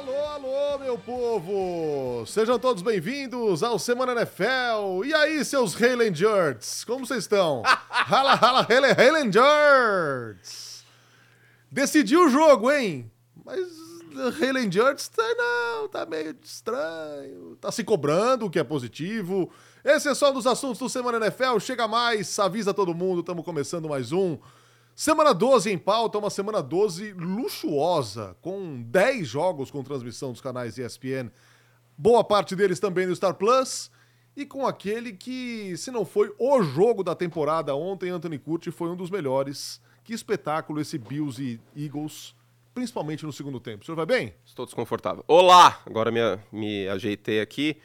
Alô, alô, meu povo! Sejam todos bem-vindos ao Semana NFL. E aí, seus Highlanders? Como vocês estão? Rala, rala, Highlanders! Decidiu o jogo, hein? Mas Highlanders tá, não, tá meio estranho. Tá se cobrando, o que é positivo. Esse é só um dos assuntos do Semana NFL. Chega mais, avisa todo mundo, estamos começando mais um. Semana 12 em pauta, uma semana 12 luxuosa, com 10 jogos com transmissão dos canais ESPN, boa parte deles também no Star Plus, e com aquele que, se não foi o jogo da temporada ontem, Anthony Curti foi um dos melhores. Que espetáculo esse Bills e Eagles, principalmente no segundo tempo. O senhor vai bem? Estou desconfortável. Olá! Agora me, me ajeitei aqui.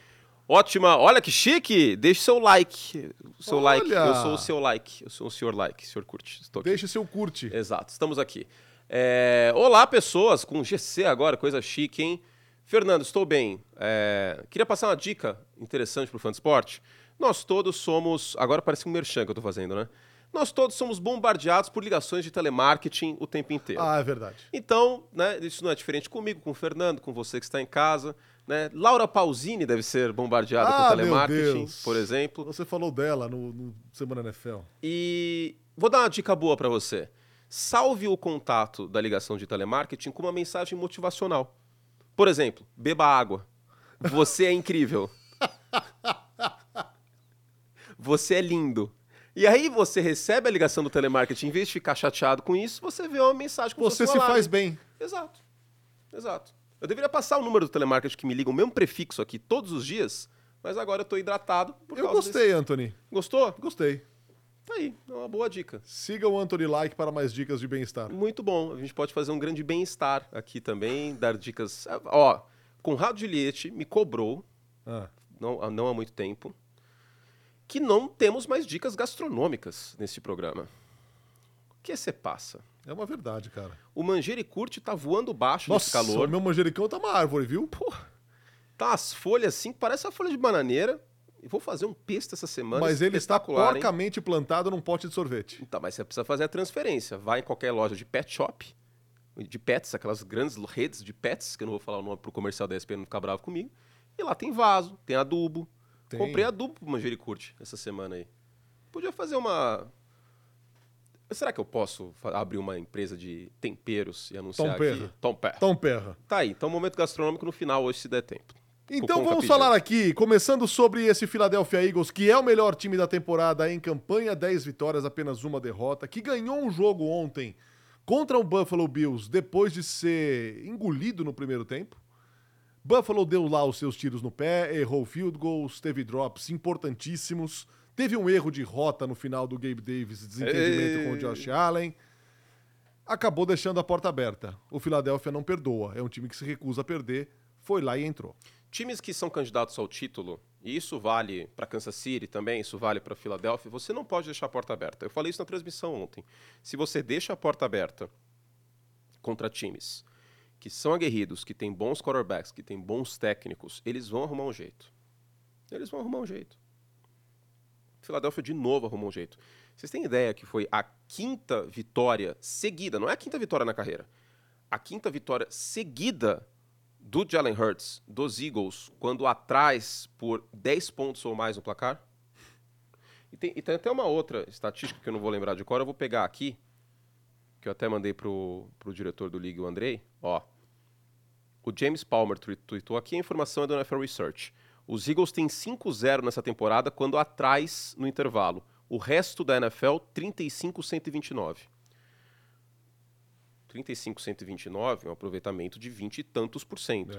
Ótima, olha que chique! Deixe seu like. O seu Olha! like. Eu sou o seu like. Eu sou o senhor like, senhor curte. Estou aqui. Deixe seu curte. Exato, estamos aqui. É, Olá, pessoas, com GC agora, coisa chique, hein? Fernando, estou bem. É, Queria passar uma dica interessante para o fã de esporte. Nós todos somos. Agora parece um merchan que eu estou fazendo, né? Nós todos somos bombardeados por ligações de telemarketing o tempo inteiro. Ah, é verdade. Então, né, isso não é diferente comigo, com o Fernando, com você que está em casa. Né? Laura Pausini deve ser bombardeada Ah, com telemarketing, por exemplo. Você falou dela no, no Semana NFL. E vou dar uma dica boa para você. Salve o contato da ligação de telemarketing com uma mensagem motivacional. Por exemplo, beba água. Você é incrível. Você é lindo. E aí você recebe a ligação do telemarketing, em vez de ficar chateado com isso, você vê uma mensagem com Você se faz bem. Exato. Exato. Eu deveria passar o número do telemarketing que me liga o mesmo prefixo aqui todos os dias, mas agora eu tô hidratado por Eu causa gostei, desse- Anthony. Gostou? Gostei. Tá aí, é uma boa dica. Siga o Anthony Like para mais dicas de bem-estar. Muito bom. A gente pode fazer um grande bem-estar aqui também, dar dicas. Ó, Conrado Juliette me cobrou, Ah, não, não há muito tempo, que não temos mais dicas gastronômicas nesse programa. Que você passa? é uma verdade, cara. O Manjericurte tá voando baixo nesse Nossa, calor. meu manjericão tá uma árvore, viu? Porra, tá as folhas assim, parece a folha de bananeira. E vou fazer um pesto essa semana. Mas ele está espetacular, hein? porcamente plantado num pote de sorvete. Tá, mas você precisa fazer a transferência. Vai em qualquer loja de pet shop, de pets, aquelas grandes redes de pets, que eu não vou falar o nome pro comercial da ESPN não ficar bravo comigo. E lá tem vaso, tem adubo. Tem. Comprei adubo pro Manjericurte essa semana aí. Podia fazer uma. Será que eu posso abrir uma empresa de temperos e anunciar Tom Perra. aqui? Tom Perra. Tom Perra. Tá aí, então momento gastronômico no final hoje, se der tempo. Então vamos falar aqui, começando sobre esse Philadelphia Eagles, que é o melhor time da temporada em campanha, 10 vitórias, apenas uma derrota, que ganhou um jogo ontem contra o Buffalo Bills depois de ser engolido no primeiro tempo. Buffalo deu lá os seus tiros no pé, errou field goals, teve drops importantíssimos, teve um erro de rota no final do Gabe Davis, desentendimento Ei. com o Josh Allen. Acabou deixando a porta aberta. O Philadelphia não perdoa, é um time que se recusa a perder, foi lá e entrou. Times que são candidatos ao título, e isso vale para Kansas City também, isso vale para Filadélfia, você não pode deixar a porta aberta. Eu falei isso na transmissão ontem. Se você deixa a porta aberta contra times que são aguerridos, que têm bons quarterbacks, que têm bons técnicos, eles vão arrumar um jeito. Eles vão arrumar um jeito. Filadélfia de novo arrumou um jeito. Vocês têm ideia que foi a quinta vitória seguida, não é a quinta vitória na carreira, a quinta vitória seguida do Jalen Hurts, dos Eagles, quando atrás por 10 pontos ou mais no placar? E tem, e tem até uma outra estatística que eu não vou lembrar de cor, eu vou pegar aqui, que eu até mandei pro, pro diretor do League, o Andrei. Ó, o James Palmer tweetou aqui, a informação é do NFL Research. Os Eagles têm 5-0 nessa temporada, quando atrás no intervalo. O resto da NFL, 35-129. 35-129 é um aproveitamento de 20 e tantos por cento.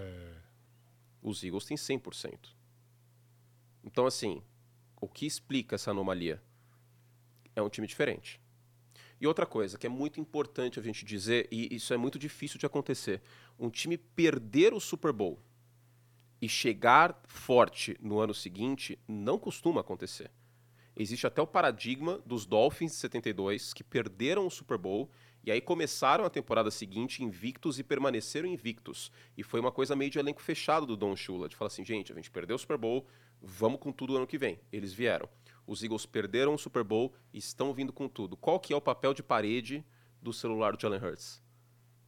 Os Eagles têm 100%. Então, assim, o que explica essa anomalia? É um time diferente. E outra coisa que é muito importante a gente dizer, e isso é muito difícil de acontecer: um time perder o Super Bowl e chegar forte no ano seguinte não costuma acontecer. Existe até o paradigma dos Dolphins de 72, que perderam o Super Bowl e aí começaram a temporada seguinte invictos e permaneceram invictos. E foi uma coisa meio de elenco fechado do Don Shula, de falar assim, gente, a gente perdeu o Super Bowl, vamos com tudo ano que vem. Eles vieram. Os Eagles perderam o Super Bowl e estão vindo com tudo. Qual que é o papel de parede do celular do Jalen Hurts?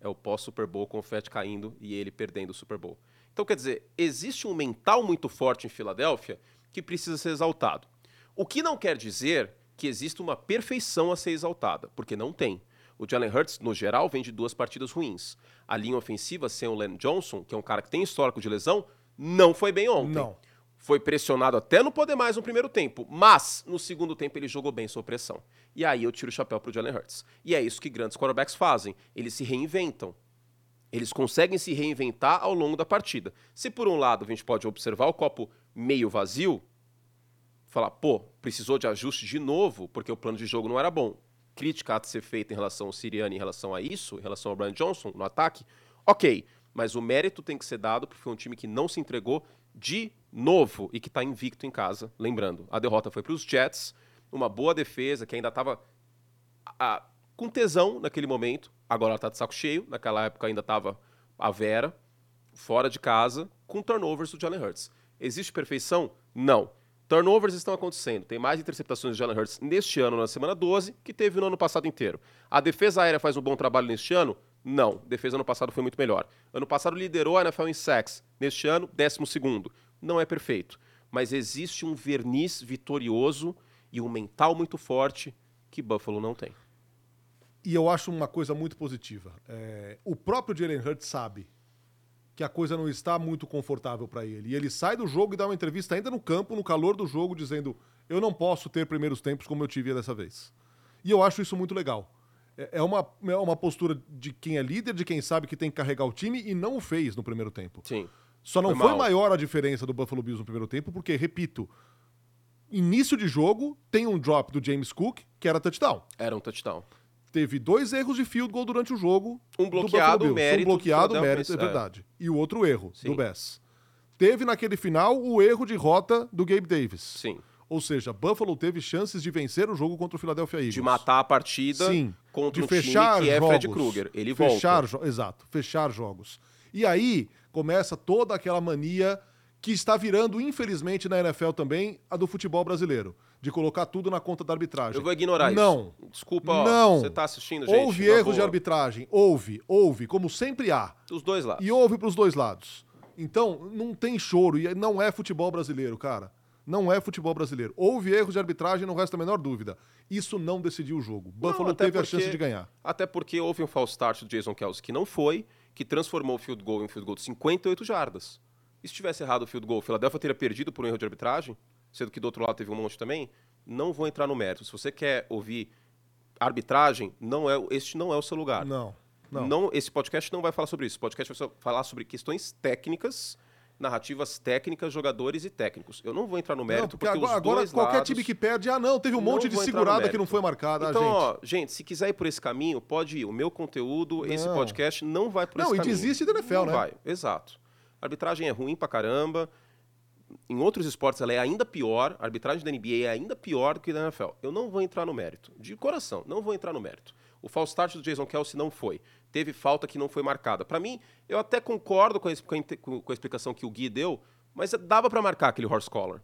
É o pós-Super Bowl, confete caindo e ele perdendo o Super Bowl. Então, quer dizer, existe um mental muito forte em Filadélfia que precisa ser exaltado. O que não quer dizer que exista uma perfeição a ser exaltada, porque não tem. O Jalen Hurts, no geral, vem de duas partidas ruins. A linha ofensiva, sem o Len Johnson, que é um cara que tem histórico de lesão, não foi bem ontem. Não. Foi pressionado até no poder mais no primeiro tempo, mas no segundo tempo ele jogou bem sob pressão. E aí eu tiro o chapéu pro Jalen Hurts. E é isso que grandes quarterbacks fazem. Eles se reinventam. Eles conseguem se reinventar ao longo da partida. Se por um lado a gente pode observar o copo meio vazio, falar, pô, precisou de ajuste de novo porque o plano de jogo não era bom. Crítica a ser feita em relação ao Siriane, em relação a isso, em relação ao Brian Johnson no ataque, ok. Mas o mérito tem que ser dado porque foi um time que não se entregou de novo e que está invicto em casa. Lembrando, a derrota foi para os Jets, uma boa defesa que ainda estava com tesão naquele momento. Agora ela está de saco cheio. Naquela época ainda estava a Vera, fora de casa, com turnovers do Jalen Hurts. Existe perfeição? Não. Turnovers estão acontecendo. Tem mais interceptações de Jalen Hurts neste ano, na semana 12, que teve no ano passado inteiro. A defesa aérea faz um bom trabalho neste ano? Não. Defesa ano passado foi muito melhor. Ano passado liderou a NFL em sacks. Neste ano, 12 segundo. Não é perfeito. Mas existe um verniz vitorioso e um mental muito forte que Buffalo não tem. E eu acho uma coisa muito positiva. É, o próprio Jalen Hurts sabe que a coisa não está muito confortável para ele. E ele sai do jogo e dá uma entrevista ainda no campo, no calor do jogo, dizendo: Eu não posso ter primeiros tempos como eu tive dessa vez. E eu acho isso muito legal. É, é uma, é uma postura de quem é líder, de quem sabe que tem que carregar o time e não o fez no primeiro tempo. Sim. Só não foi, foi maior a diferença do Buffalo Bills no primeiro tempo, porque, repito, início de jogo tem um drop do James Cook, que era touchdown. Era um touchdown teve dois erros de field goal durante o jogo. Um bloqueado, mérito. Um bloqueado, mérito, é verdade. E o outro erro Sim. do Bess. Teve naquele final o erro de rota do Gabe Davis. Sim. Ou seja, Buffalo teve chances de vencer o jogo contra o Philadelphia Eagles. De matar a partida Sim, contra de um fechar time que jogos, é Fred Krueger. Ele fechar volta. Exato, fechar jogos. E aí começa toda aquela mania que está virando, infelizmente, na NFL também, a do futebol brasileiro de colocar tudo na conta da arbitragem. Eu vou ignorar não, isso. Desculpa, não. você está assistindo, gente. Houve erros de arbitragem. Houve, houve, como sempre há. Dos dois lados. E houve para os dois lados. Então, não tem choro. E não é futebol brasileiro, cara. Não é futebol brasileiro. Houve erros de arbitragem, não resta a menor dúvida. Isso não decidiu o jogo. Buffalo teve porque, a chance de ganhar. Até porque houve um false start do Jason Kelsey que não foi, que transformou o field goal em field goal de 58 jardas. E se tivesse errado o field goal, o Philadelphia teria perdido por um erro de arbitragem? Sendo que do outro lado teve um monte também, não vou entrar no mérito. Se você quer ouvir arbitragem, não é, este não é o seu lugar. Não, não. não esse podcast não vai falar sobre isso. O podcast vai falar sobre questões técnicas, narrativas técnicas, jogadores e técnicos. Eu não vou entrar no mérito não, porque, porque agora, agora qualquer lados, time que perde, ah não, teve um monte de segurada que não foi marcada. Então, gente. ó, gente, se quiser ir por esse caminho, pode ir. O meu conteúdo, não. esse podcast não vai por não, esse caminho. Não, e desiste da NFL, não né? Vai, exato. A arbitragem é ruim pra caramba em outros esportes ela é ainda pior, a arbitragem da NBA é ainda pior do que da NFL. Eu não vou entrar no mérito, de coração, não vou entrar no mérito. O false start do Jason Kelsey não foi. Teve falta que não foi marcada. Para mim, eu até concordo com a, com a, explicação que o Gui deu, mas dava para marcar aquele horse collar.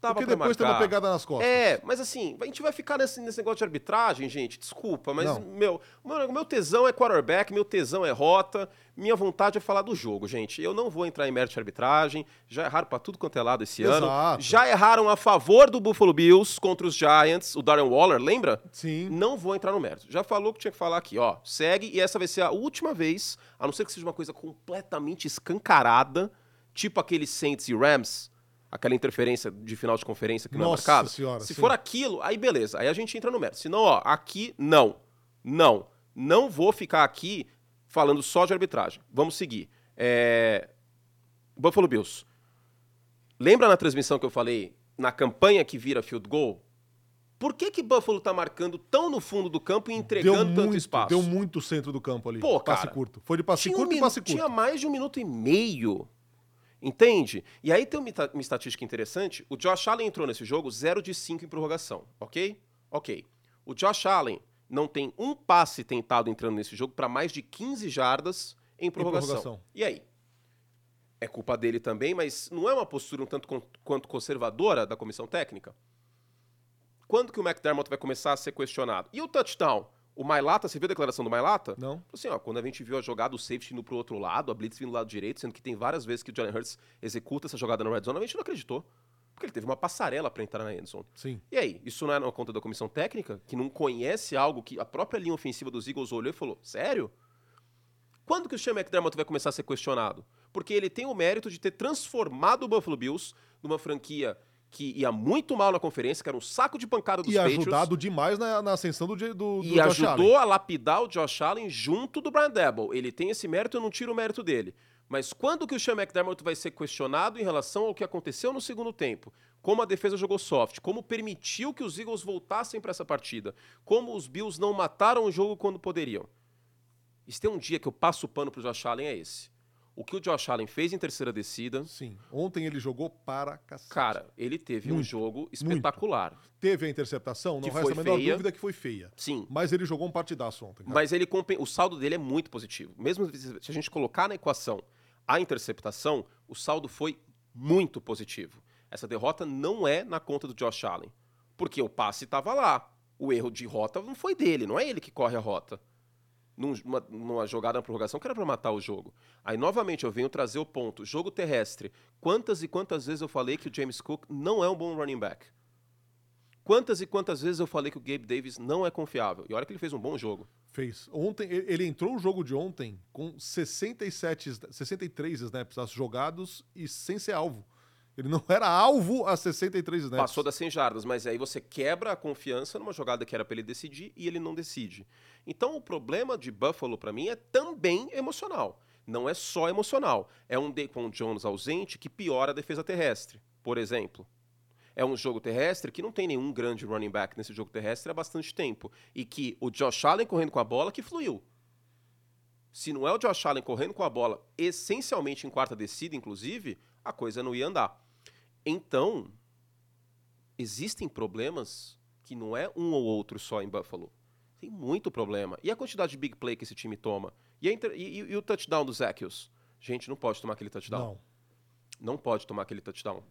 Tava Porque depois tem uma pegada nas costas. É, mas assim, a gente vai ficar nesse, nesse negócio de arbitragem, gente, desculpa, mas meu, meu, meu tesão é quarterback, meu tesão é rota, minha vontade é falar do jogo, gente. Eu não vou entrar em mérito de arbitragem, já erraram para tudo quanto é lado esse Exato. ano. Já erraram a favor do Buffalo Bills contra os Giants, o Darren Waller, lembra? Sim. Não vou entrar no mérito. Já falou que tinha que falar aqui, ó, segue e essa vai ser a última vez, a não ser que seja uma coisa completamente escancarada, tipo aquele Saints e Rams, aquela interferência de final de conferência que não é Nossa é marcada. Senhora, Se sim. for aquilo, aí beleza, aí a gente entra no mérito. Senão, ó, aqui não. Não. Não vou ficar aqui falando só de arbitragem. Vamos seguir. É... Buffalo Bills. Lembra na transmissão que eu falei na campanha que vira field goal? Por que que Buffalo tá marcando tão no fundo do campo e entregando tanto espaço? Deu muito centro do campo ali. Pô, passe cara, curto. Foi de passe curto um e passe curto. Tinha mais de um minuto e meio Entende? E aí tem uma, uma estatística interessante. O Josh Allen entrou nesse jogo 0 de 5 em prorrogação, ok? Ok. O Josh Allen não tem um passe tentado entrando nesse jogo para mais de 15 jardas em prorrogação. em prorrogação. E aí? É culpa dele também, mas não é uma postura um tanto quanto conservadora da comissão técnica? Quando que o McDermott vai começar a ser questionado? E o touchdown? O Mailata, você viu a declaração do Mailata? Não. Assim, ó, quando a gente viu a jogada do safety indo pro outro lado, a blitz vindo do lado direito, sendo que tem várias vezes que o Jalen Hurts executa essa jogada no red zone, a gente não acreditou. Porque ele teve uma passarela para entrar na end zone. Sim. E aí, isso não é na conta da comissão técnica, que não conhece algo que a própria linha ofensiva dos Eagles olhou e falou: sério? Quando que o Sean McDermott vai começar a ser questionado? Porque ele tem o mérito de ter transformado o Buffalo Bills numa franquia que ia muito mal na conferência, que era um saco de pancada dos E Patriots. ajudado demais na, na ascensão do, do, do E Josh ajudou Allen. a lapidar o Josh Allen junto do Brian Debo. Ele tem esse mérito, eu não tiro o mérito dele. Mas quando que o Sean McDermott vai ser questionado em relação ao que aconteceu no segundo tempo? Como a defesa jogou soft? Como permitiu que os Eagles voltassem para essa partida? Como os Bills não mataram o jogo quando poderiam? E se tem um dia que eu passo o pano pro Josh Allen é esse. O que o Josh Allen fez em terceira descida, Sim. Ontem ele jogou para cacete. cara, ele teve um Muito, jogo espetacular. Teve a interceptação, não Que resta a foi menor feia. dúvida que foi feia. Sim, Mas ele jogou um partidaço ontem. cara. Mas ele o saldo dele é muito positivo. Mesmo se a gente colocar na equação a interceptação, o saldo foi muito positivo. Essa derrota não é na conta do Josh Allen, porque o passe estava lá. O erro de rota não foi dele, não é ele que corre a rota. Num- Numa, numa jogada na prorrogação que era para matar o jogo. Aí, novamente, eu venho trazer o ponto. Jogo terrestre. Quantas e quantas vezes eu falei que o James Cook não é um bom running back? Quantas e quantas vezes eu falei que o Gabe Davis não é confiável? E olha que ele fez um bom jogo. Fez. Ontem, ele entrou no jogo de ontem com 67, sna- 63 snaps jogados e sem ser alvo. Ele não era alvo a 63 snaps. Passou das 100 jardas, mas aí você quebra a confiança numa jogada que era para ele decidir e ele não decide. Então o problema de Buffalo para mim é também emocional. Não é só emocional. É um Daquan Jones ausente que piora a defesa terrestre, por exemplo. É um jogo terrestre que não tem nenhum grande running back nesse jogo terrestre há bastante tempo. E que o Josh Allen correndo com a bola que fluiu. Se não é o Josh Allen correndo com a bola, essencialmente em quarta descida, inclusive, a coisa não ia andar. Então, existem problemas que não é um ou outro só em Buffalo. Tem muito problema. E a quantidade de big play que esse time toma? E, inter- e- e- e o touchdown do Zacchaeus? Gente, não pode tomar aquele touchdown. Não. Não pode tomar aquele touchdown.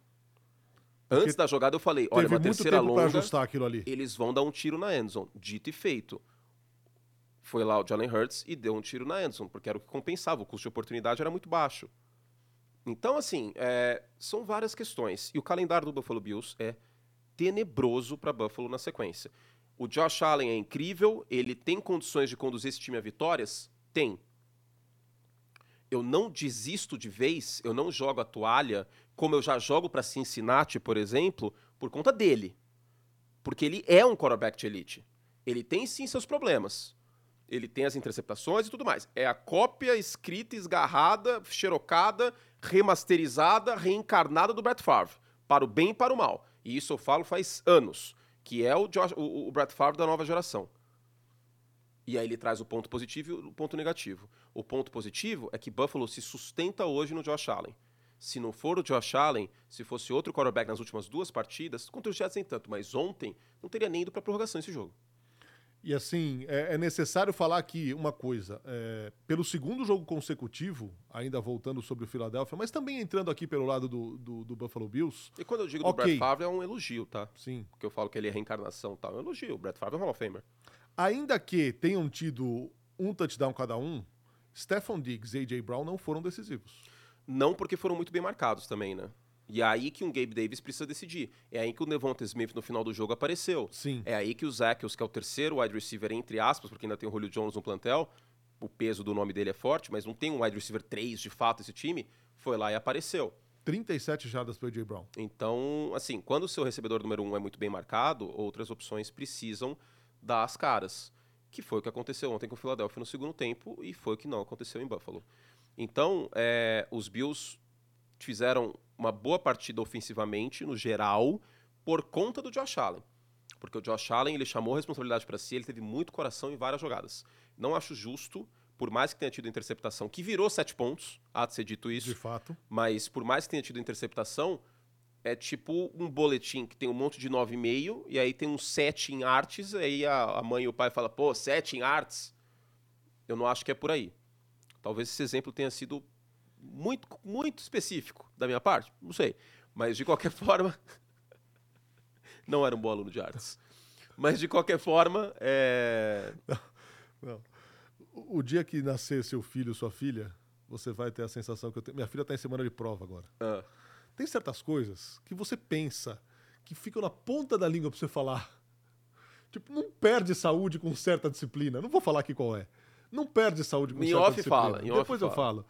Antes da jogada eu falei, olha, uma terceira longa, ajustar aquilo ali. eles vão dar um tiro na endzone. Dito e feito. Foi lá o Jalen Hurts e deu um tiro na endzone, porque era o que compensava, o custo de oportunidade era muito baixo. Então, assim, é, são várias questões. E o calendário do Buffalo Bills é tenebroso para Buffalo na sequência. O Josh Allen é incrível, ele tem condições de conduzir esse time a vitórias? Tem. Eu não desisto de vez, eu não jogo a toalha, como eu já jogo para Cincinnati, por exemplo, por conta dele. Porque ele é um quarterback de elite. Ele tem sim seus problemas. Ele tem as interceptações e tudo mais. É a cópia escrita, esgarrada, xerocada, remasterizada, reencarnada do Brett Favre. Para o bem e para o mal. E isso eu falo faz anos. Que é o, Josh, o, o Brett Favre da nova geração. E aí ele traz o ponto positivo e o ponto negativo. O ponto positivo é que Buffalo se sustenta hoje no Josh Allen. Se não for o Josh Allen, se fosse outro quarterback nas últimas duas partidas, contra os Jets nem tanto, mas ontem não teria nem ido para prorrogação esse jogo. E assim, é, é necessário falar aqui uma coisa. é, pelo segundo jogo consecutivo, ainda voltando sobre o Philadelphia, mas também entrando aqui pelo lado do, do, do Buffalo Bills, E quando eu digo do Ok. Brett Favre é um elogio, tá? sim. Porque eu falo que ele é reencarnação e tal. É um elogio. O Brett Favre é um Hall of Famer. Ainda que tenham tido um touchdown cada um, Stephon Diggs e AJ Brown não foram decisivos. Não porque foram muito bem marcados também, né? E é aí que um Gabe Davis precisa decidir. É aí que o Devonta Smith no final do jogo apareceu. Sim. É aí que o Zacchaeus, que é o terceiro wide receiver, entre aspas, porque ainda tem o Julio Jones no plantel, o peso do nome dele é forte, mas não tem um wide receiver 3 de fato esse time, foi lá e apareceu. 37 jardas para AJ Brown. Então, assim, quando o seu recebedor número um é muito bem marcado, outras opções precisam dar as caras. Que foi o que aconteceu ontem com o Philadelphia no segundo tempo e foi o que não aconteceu em Buffalo. Então, é, os Bills fizeram uma boa partida ofensivamente, no geral, por conta do Josh Allen. Porque o Josh Allen, ele chamou a responsabilidade para si, ele teve muito coração em várias jogadas. Não acho justo, por mais que tenha tido interceptação, que virou sete pontos, há de ser dito isso, De fato. mas por mais que tenha tido interceptação, é tipo um boletim que tem um monte de 9,5 e aí tem um 7 em artes, aí a, mãe e o pai falam, pô, 7 em artes? Eu não acho que é por aí. Talvez esse exemplo tenha sido muito, muito específico da minha parte, não sei. Mas de qualquer forma, não era um bom aluno de artes. Mas de qualquer forma, é... Não. O o dia que nascer seu filho, sua filha, você vai ter a sensação que eu tenho. Minha filha tá em semana de prova agora. Ah, Tem certas coisas que você pensa que ficam na ponta da língua pra você falar. Tipo, não perde saúde com certa disciplina. Não vou falar aqui qual é. Não perde saúde com Em certa off disciplina. fala, em off Depois eu fala. falo.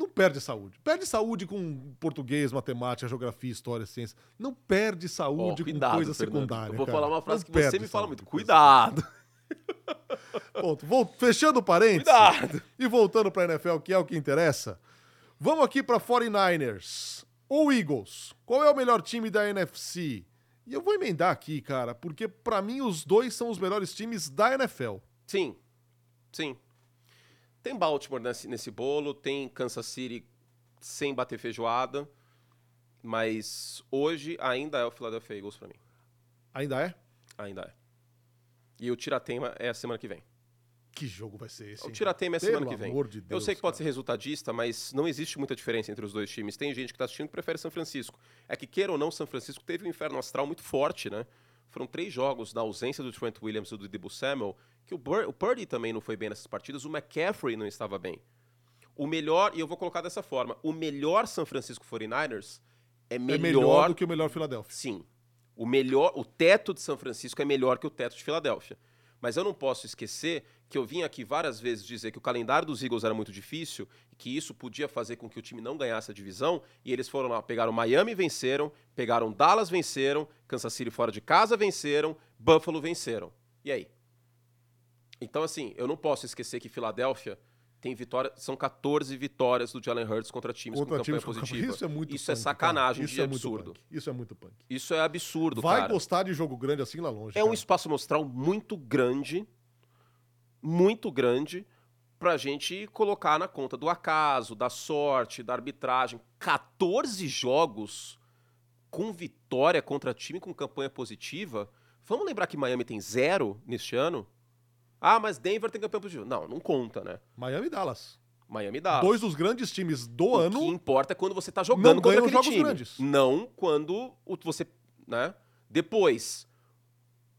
Não perde saúde. Perde saúde com português, matemática, geografia, história, ciência. Não perde saúde cuidado, com coisa Fernando. secundária. Eu vou cara. falar uma frase Não que você me fala muito. Cuidado. Ponto. Vol- Fechando parênteses. Cuidado. E voltando pra NFL, que é o que interessa. Vamos aqui pra 49ers ou Eagles. Qual é o melhor time da NFC? E eu vou emendar aqui, cara, porque pra mim os dois são os melhores times da NFL. Sim, sim. Tem Baltimore nesse, nesse bolo, tem Kansas City sem bater feijoada, mas hoje ainda é o Philadelphia Eagles pra mim. Ainda é? Ainda é. E o Tiratema é a semana que vem. Que jogo vai ser esse? O? Tiratema é a semana que vem. amor de Eu Deus, sei que pode cara. ser resultadista, mas não existe muita diferença entre os dois times. Tem gente que tá assistindo que prefere São Francisco. É que, queira ou não, São Francisco teve um inferno astral muito forte, né? Foram três jogos na ausência do Trent Williams e do Debo Samuel, que o, Bur o Purdy também não foi bem nessas partidas, o McCaffrey não estava bem. O melhor, e eu vou colocar dessa forma, o melhor São Francisco 49ers é É melhor, melhor do que o melhor Philadelphia. Sim. O melhor, o teto de São Francisco é melhor que o teto de Filadélfia. Mas eu não posso esquecer que eu vim aqui várias vezes dizer que o calendário dos Eagles era muito difícil e que isso podia fazer com que o time não ganhasse a divisão. E eles foram lá, pegaram Miami venceram, pegaram Dallas venceram, Kansas City fora de casa venceram, Buffalo venceram. E aí? Então, assim, eu não posso esquecer que Filadélfia tem vitória, são 14 vitórias do Jalen Hurts contra times Contra com campanha times com positiva. Isso é muito Isso é punk, sacanagem cara. de Isso é muito absurdo. punk. Isso é muito punk. Isso é absurdo, Vai cara. gostar de jogo grande assim lá longe. É um cara. espaço amostral muito grande, muito grande, pra gente colocar na conta do acaso, da sorte, da arbitragem. 14 jogos com vitória contra time com campanha positiva. Vamos lembrar que Miami tem zero neste ano? Ah, mas Denver tem campanha positiva. Não, não conta, né? Miami e Dallas. Miami dá. Dois dos grandes times do o ano. que importa é quando você tá jogando não contra aquele jogos time. grandes. Não quando o- você, né? Depois,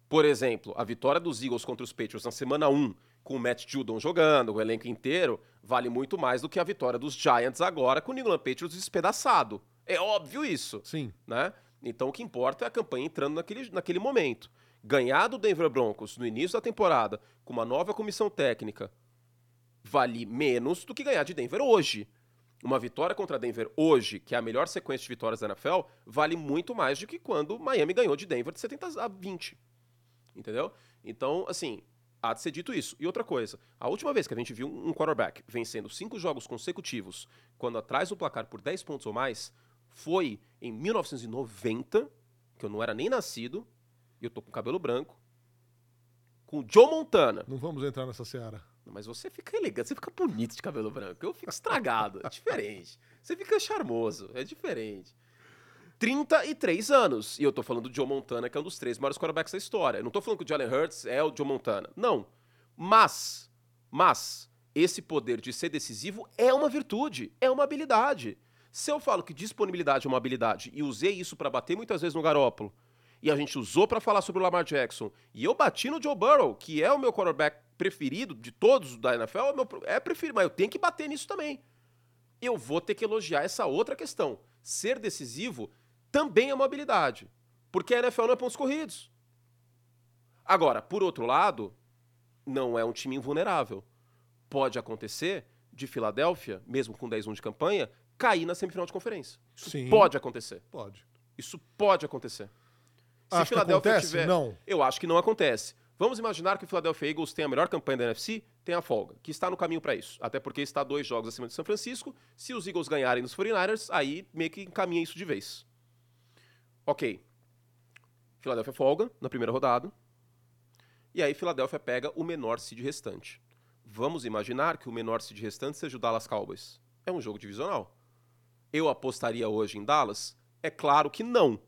por exemplo, a vitória dos Eagles contra os Patriots na semana 1, com o Matt Judon jogando, o elenco inteiro, vale muito mais do que a vitória dos Giants agora com o New England Patriots despedaçado. É óbvio isso, Sim. né? Então o que importa é a campanha entrando naquele, naquele momento. Ganhar do Denver Broncos no início da temporada, com uma nova comissão técnica, vale menos do que ganhar de Denver hoje. Uma vitória contra Denver hoje, que é a melhor sequência de vitórias da NFL, vale muito mais do que quando Miami ganhou de Denver de 70 a 20. Entendeu? Então, assim, há de ser dito isso. E outra coisa, a última vez que a gente viu um quarterback vencendo cinco jogos consecutivos, quando atrás do placar por 10 pontos ou mais, foi em 1990, que eu não era nem nascido, e eu tô com cabelo branco, com o Joe Montana. Não vamos entrar nessa seara. Mas você fica elegante, você fica bonito de cabelo branco. Eu fico estragado, é diferente. Você fica charmoso, é diferente. 33 anos. E eu tô falando do Joe Montana, que é um dos três maiores quarterbacks da história. Eu não tô falando que o Jalen Hurts é o Joe Montana. Não. Mas, mas, esse poder de ser decisivo é uma virtude, é uma habilidade. Se eu falo que disponibilidade é uma habilidade e usei isso pra bater muitas vezes no Garópolo, e a gente usou pra falar sobre o Lamar Jackson, e eu bati no Joe Burrow, que é o meu quarterback preferido de todos da NFL, é, é preferido, mas eu tenho que bater nisso também. Eu vou ter que elogiar essa outra questão. Ser decisivo também é uma habilidade, porque a NFL não é pontos corridos. Agora, por outro lado, não é um time invulnerável. Pode acontecer de Filadélfia, mesmo com 10-1 de campanha, cair na semifinal de conferência. Isso Sim. pode acontecer. Pode. Isso pode acontecer. Se Acho que Filadélfia acontece? tiver- Não. Eu acho que não acontece. Vamos imaginar que o Philadelphia Eagles tem a melhor campanha da NFC, tem a folga, que está no caminho para isso. Até porque está dois jogos acima de São Francisco. Se os Eagles ganharem nos 49ers, aí meio que encaminha isso de vez. Ok. Philadelphia folga na primeira rodada. E aí Philadelphia pega o menor seed restante. Vamos imaginar que o menor seed restante seja o Dallas Cowboys. É um jogo divisional. Eu apostaria hoje em Dallas? É claro que não.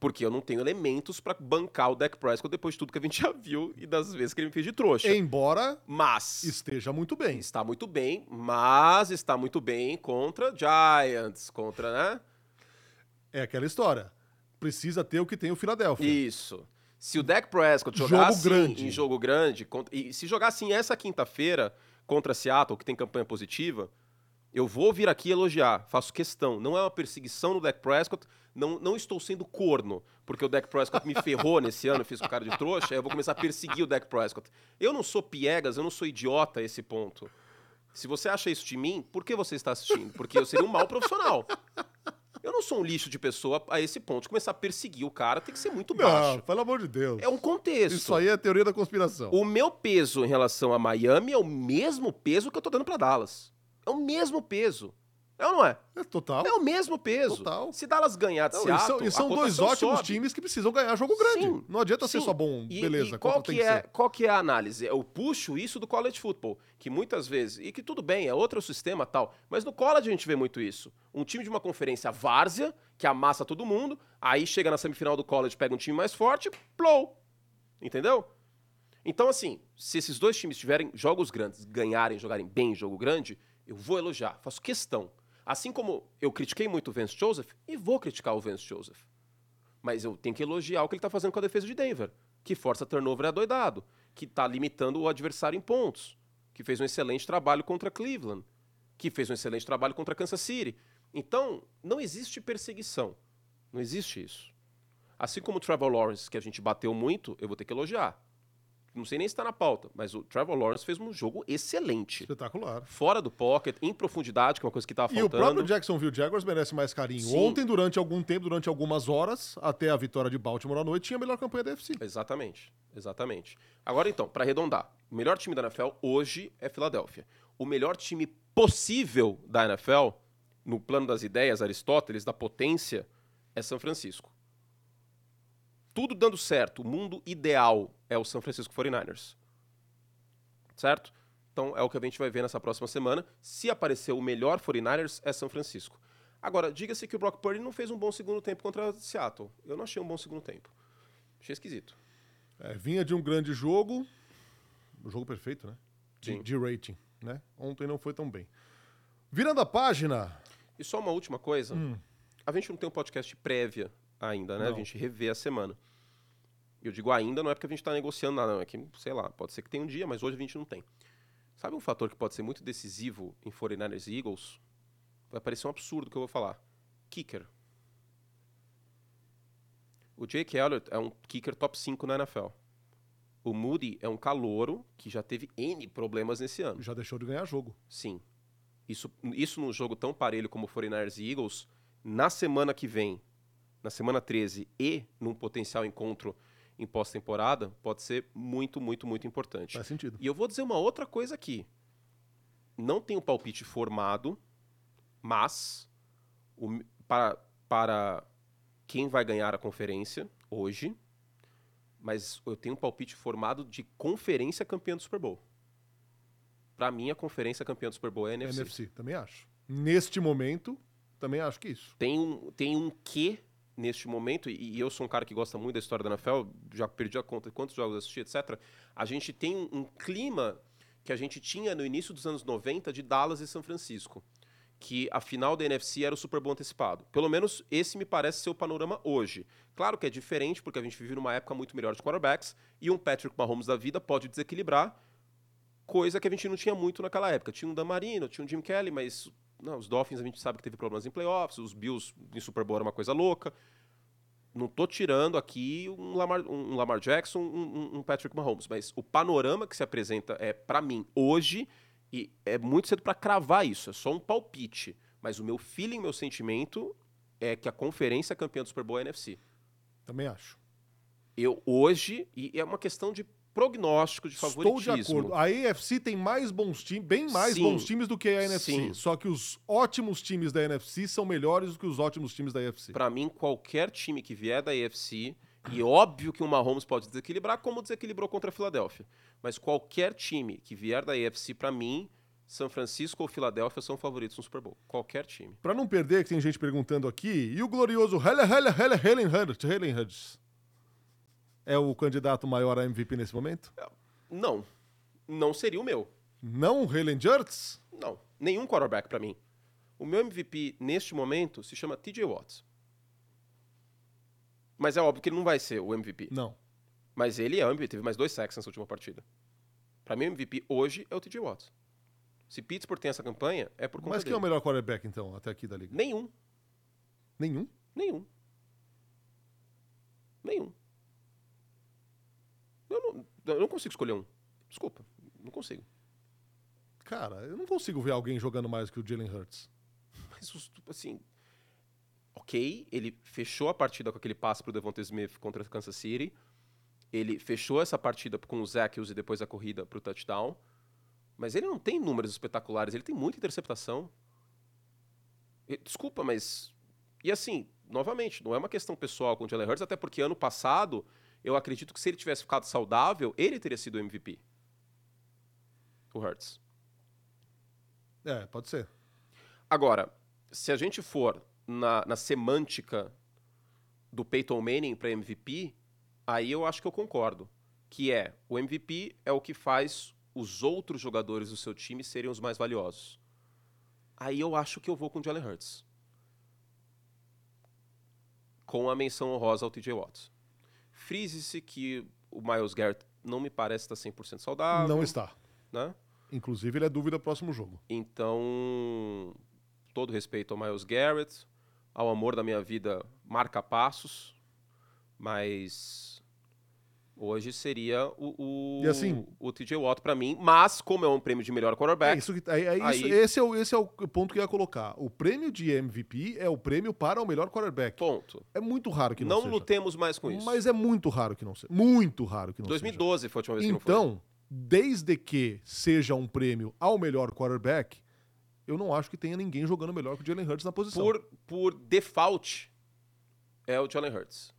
Porque eu não tenho elementos pra bancar o Dak Prescott depois de tudo que a gente já viu e das vezes que ele me fez de trouxa. Embora Mas esteja muito bem. está muito bem, mas está muito bem contra Giants, contra, né? É aquela história. Precisa ter o que tem o Philadelphia. Isso. Se o Dak Prescott jogar Jogo assim, grande. em jogo grande, e se jogar assim essa quinta-feira contra Seattle, que tem campanha positiva, eu vou vir aqui elogiar, faço questão. Não é uma perseguição no Dak Prescott, não, não estou sendo corno, porque o Dak Prescott me ferrou nesse ano, eu fiz com cara de trouxa, aí eu vou começar a perseguir o Dak Prescott. Eu não sou piegas, eu não sou idiota a esse ponto. Se você acha isso de mim, por que você está assistindo? Porque eu seria um mau profissional. Eu não sou um lixo de pessoa a esse ponto. Começar a perseguir o cara tem que ser muito Não, baixo. pelo amor de Deus. É um contexto. Isso aí é teoria da conspiração. O meu peso em relação a Miami é o mesmo peso que eu tô dando pra Dallas. É o mesmo peso. É ou não é? É total. É o mesmo peso. Total. Se Dallas ganhar de Não, e Seattle, são, e são dois ótimos sobe. times que precisam ganhar jogo grande. Sim, não adianta ser sim. só bom, E- beleza. E, qual, que é, ser. qual que é a análise? Eu puxo isso do college football, que muitas vezes, e que tudo bem, é outro sistema tal, mas no college a gente vê muito isso. Um time de uma conferência várzea, que amassa todo mundo, aí chega na semifinal do college, pega um time mais forte, plou. Entendeu? Então, assim, se esses dois times tiverem jogos grandes, ganharem, jogarem bem jogo grande, eu vou elogiar, faço questão. Assim como eu critiquei muito o Vance Joseph, e vou criticar o Vance Joseph. Mas eu tenho que elogiar o que ele está fazendo com a defesa de Denver, que força turnover adoidado, que está limitando o adversário em pontos, que fez um excelente trabalho contra Cleveland, que fez um excelente trabalho contra Kansas City. Então, não existe perseguição. Não existe isso. Assim como o Trevor Lawrence, que a gente bateu muito, eu vou ter que elogiar. Não sei nem se está na pauta, mas o Trevor Lawrence fez um jogo excelente. Espetacular. Fora do pocket, em profundidade, que é uma coisa que estava E o faltando. próprio Jacksonville Jaguars merece mais carinho. Sim. Ontem, durante algum tempo, durante algumas horas, até a vitória de Baltimore à noite, tinha a melhor campanha da UFC. Exatamente, exatamente. Agora então, para arredondar, o melhor time da NFL hoje é Filadélfia. O melhor time possível da NFL, no plano das ideias, Aristóteles, da potência, é São Francisco. Tudo dando certo, o mundo ideal é o São Francisco 49ers. Certo? Então é o que a gente vai ver nessa próxima semana. Se aparecer o melhor 49ers, é São Francisco. Agora, diga-se que o Brock Purdy não fez um bom segundo tempo contra Seattle. Eu não achei um bom segundo tempo. Achei esquisito. É, vinha de um grande jogo. O jogo perfeito, né? De, Sim. de rating, né? Ontem não foi tão bem. Virando a página. E só uma última coisa. Hum. A gente não tem um podcast prévia ainda, né? Não. A gente revê a semana. Eu digo ainda, não é porque a gente está negociando nada, não. É que, sei lá, pode ser que tenha um dia, mas hoje a gente não tem. Sabe um fator que pode ser muito decisivo em 49ers e Eagles? Vai parecer um absurdo o que eu vou falar. Kicker. O Jake Elliott é um kicker top 5 na NFL. O Moody é um calouro que já teve N problemas nesse ano. Já deixou de ganhar jogo. Sim. Isso, isso num jogo tão parelho como 49ers e Eagles, na semana que vem, na semana 13 e num potencial encontro em pós-temporada, pode ser muito, muito, muito importante. Faz sentido. E eu vou dizer uma outra coisa aqui. Não tenho palpite formado, mas o- para, para quem vai ganhar a conferência hoje, mas eu tenho um palpite formado de conferência campeã do Super Bowl. Para mim, a conferência campeã do Super Bowl é a NFC. NFC, também acho. Neste momento, também acho que isso. Tem um, tem um quê neste momento, e, e eu sou um cara que gosta muito da história da NFL, já perdi a conta de quantos jogos assisti, etc. A gente tem um, clima que a gente tinha no início dos anos 90 de Dallas e São Francisco. Que a final da NFC era o Super Bowl antecipado. Pelo menos esse me parece ser o panorama hoje. Claro que é diferente, porque a gente vive numa época muito melhor de quarterbacks, e um Patrick Mahomes da vida pode desequilibrar, coisa que a gente não tinha muito naquela época. Tinha um Dan Marino, tinha um Jim Kelly, mas não, os Dolphins a gente sabe que teve problemas em playoffs, os Bills em Super Bowl era uma coisa louca. Não tô tirando aqui um Lamar, um Lamar Jackson, um, um- Patrick Mahomes, mas o panorama que se apresenta é para mim hoje e é muito cedo para cravar isso, é só um palpite, mas o meu feeling, meu sentimento é que a conferência campeã do Super Bowl é a NFC. Também acho. Eu hoje e é uma questão de prognóstico de Estou favoritismo. de acordo. A AFC tem mais bons times, bem mais Sim. bons times do que a NFC. Sim. Só que os ótimos times da NFC são melhores do que os ótimos times da AFC. Pra mim, qualquer time que vier da AFC, e óbvio que o Mahomes pode desequilibrar, como desequilibrou contra a Filadélfia. Mas qualquer time que vier da AFC, pra mim, São Francisco ou Filadélfia são favoritos no Super Bowl. Qualquer time. Pra não perder, que tem gente perguntando aqui, e o glorioso Helen Helen Helen Helen Hurts? É o candidato maior a MVP nesse momento? Não. Não seria o meu. Não o Helen Hurts? Não. Nenhum quarterback pra mim. O meu MVP neste momento se chama TJ Watts. Mas é óbvio que ele não vai ser o MVP. Não. Mas ele é o MVP, teve mais dois sacks nessa última partida. Pra mim, o MVP hoje é o TJ Watt. Se Pittsburgh tem essa campanha, é por conta Mas quem dele. é o melhor quarterback, então, até aqui da liga? Nenhum. Nenhum? Nenhum. Nenhum. Eu não, eu não consigo escolher um. Desculpa, não consigo. Cara, eu não consigo ver alguém jogando mais que o Jalen Hurts. Mas, assim. Ok, ele fechou a partida com aquele passe pro Devonta Smith contra Kansas City. Ele fechou essa partida com o Zach e depois a corrida pro touchdown. Mas ele não tem números espetaculares, ele tem muita interceptação. E- Desculpa, mas. E assim, novamente, não é uma questão pessoal com o Jalen Hurts, até porque ano passado eu acredito que se ele tivesse ficado saudável, ele teria sido o MVP. O Hurts. É, pode ser. Agora, se a gente for na, na semântica do Peyton Manning para MVP, aí eu acho que eu concordo. Que é, o MVP é o que faz os outros jogadores do seu time serem os mais valiosos. Aí eu acho que eu vou com o Jalen Hurts. Com a menção honrosa ao TJ Watts. Frise-se que o Miles Garrett não me parece estar 100% saudável. não está. Né? Inclusive, ele é dúvida próximo jogo. Então, todo respeito ao Miles Garrett, ao amor da minha vida, marca passos, mas hoje seria o, o, assim- o TJ Watt para mim, mas como é um prêmio de melhor É quarterback, isso que, é, é isso- Aí- esse, é o, esse é o ponto que eu ia colocar. O prêmio de MVP é o prêmio para o melhor quarterback. ponto. É muito raro que não, Não seja. lutemos mais com isso. Mas é muito raro que não seja. Muito raro que não 2012 foi a última vez seja. que não foi. Então, desde que seja um prêmio ao melhor quarterback, eu não acho que tenha ninguém jogando melhor que o Jalen Hurts na posição. Por, por default, é o Jalen Hurts.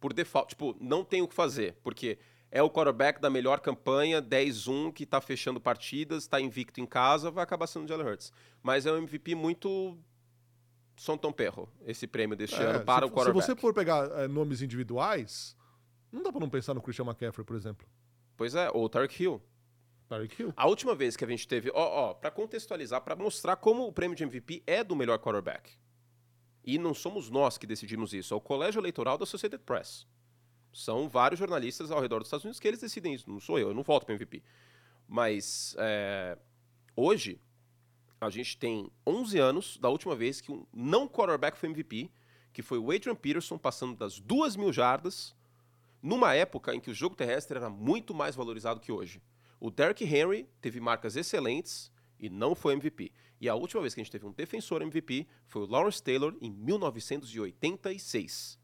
Por default, tipo, não tem o que fazer, porque é o quarterback da melhor campanha, 10-1, que tá fechando partidas, tá invicto em casa, vai acabar sendo o Jalen Hurts. Mas é um MVP muito Son Tom Perro, esse prêmio deste É, ano para se, o quarterback. Se você for pegar é, nomes individuais, não dá pra não pensar no Christian McCaffrey, por exemplo. Pois é, ou o Tarek Hill. Tyreek Hill. A última vez que a gente teve, ó, ó, para contextualizar, para mostrar como o prêmio de MVP é do melhor quarterback. E não somos nós que decidimos isso, é o Colégio Eleitoral da Associated Press. São vários jornalistas ao redor dos Estados Unidos que eles decidem isso, não sou eu, eu não voto para MVP. Mas é, hoje a gente tem 11 anos da última vez que um não quarterback foi MVP, que foi o Adrian Peterson passando das duas mil jardas, numa época em que o jogo terrestre era muito mais valorizado que hoje. O Derrick Henry teve marcas excelentes e não foi MVP. E a última vez que a gente teve um defensor MVP foi o Lawrence Taylor em 1986.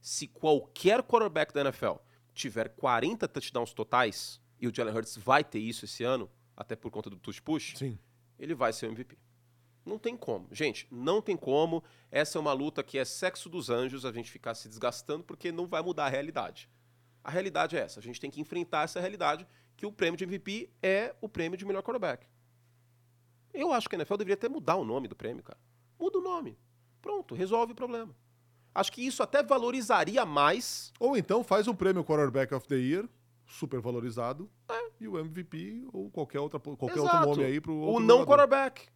Se qualquer quarterback da NFL tiver 40 touchdowns totais, e o Jalen Hurts vai ter isso esse ano, até por conta do touch push, Sim. ele vai ser o MVP. Não tem como. Gente, não tem como. Essa é uma luta que é sexo dos anjos, a gente ficar se desgastando, porque não vai mudar a realidade. A realidade é essa. A gente tem que enfrentar essa realidade, que o prêmio de MVP é o prêmio de melhor quarterback. Eu acho que a NFL deveria até mudar o nome do prêmio, cara. Muda o nome. Pronto, resolve o problema. Acho que isso até valorizaria mais. Ou então faz um prêmio Quarterback of the Year, super valorizado, e o MVP ou qualquer, outra, qualquer outro nome aí pro O outro não jogador. quarterback.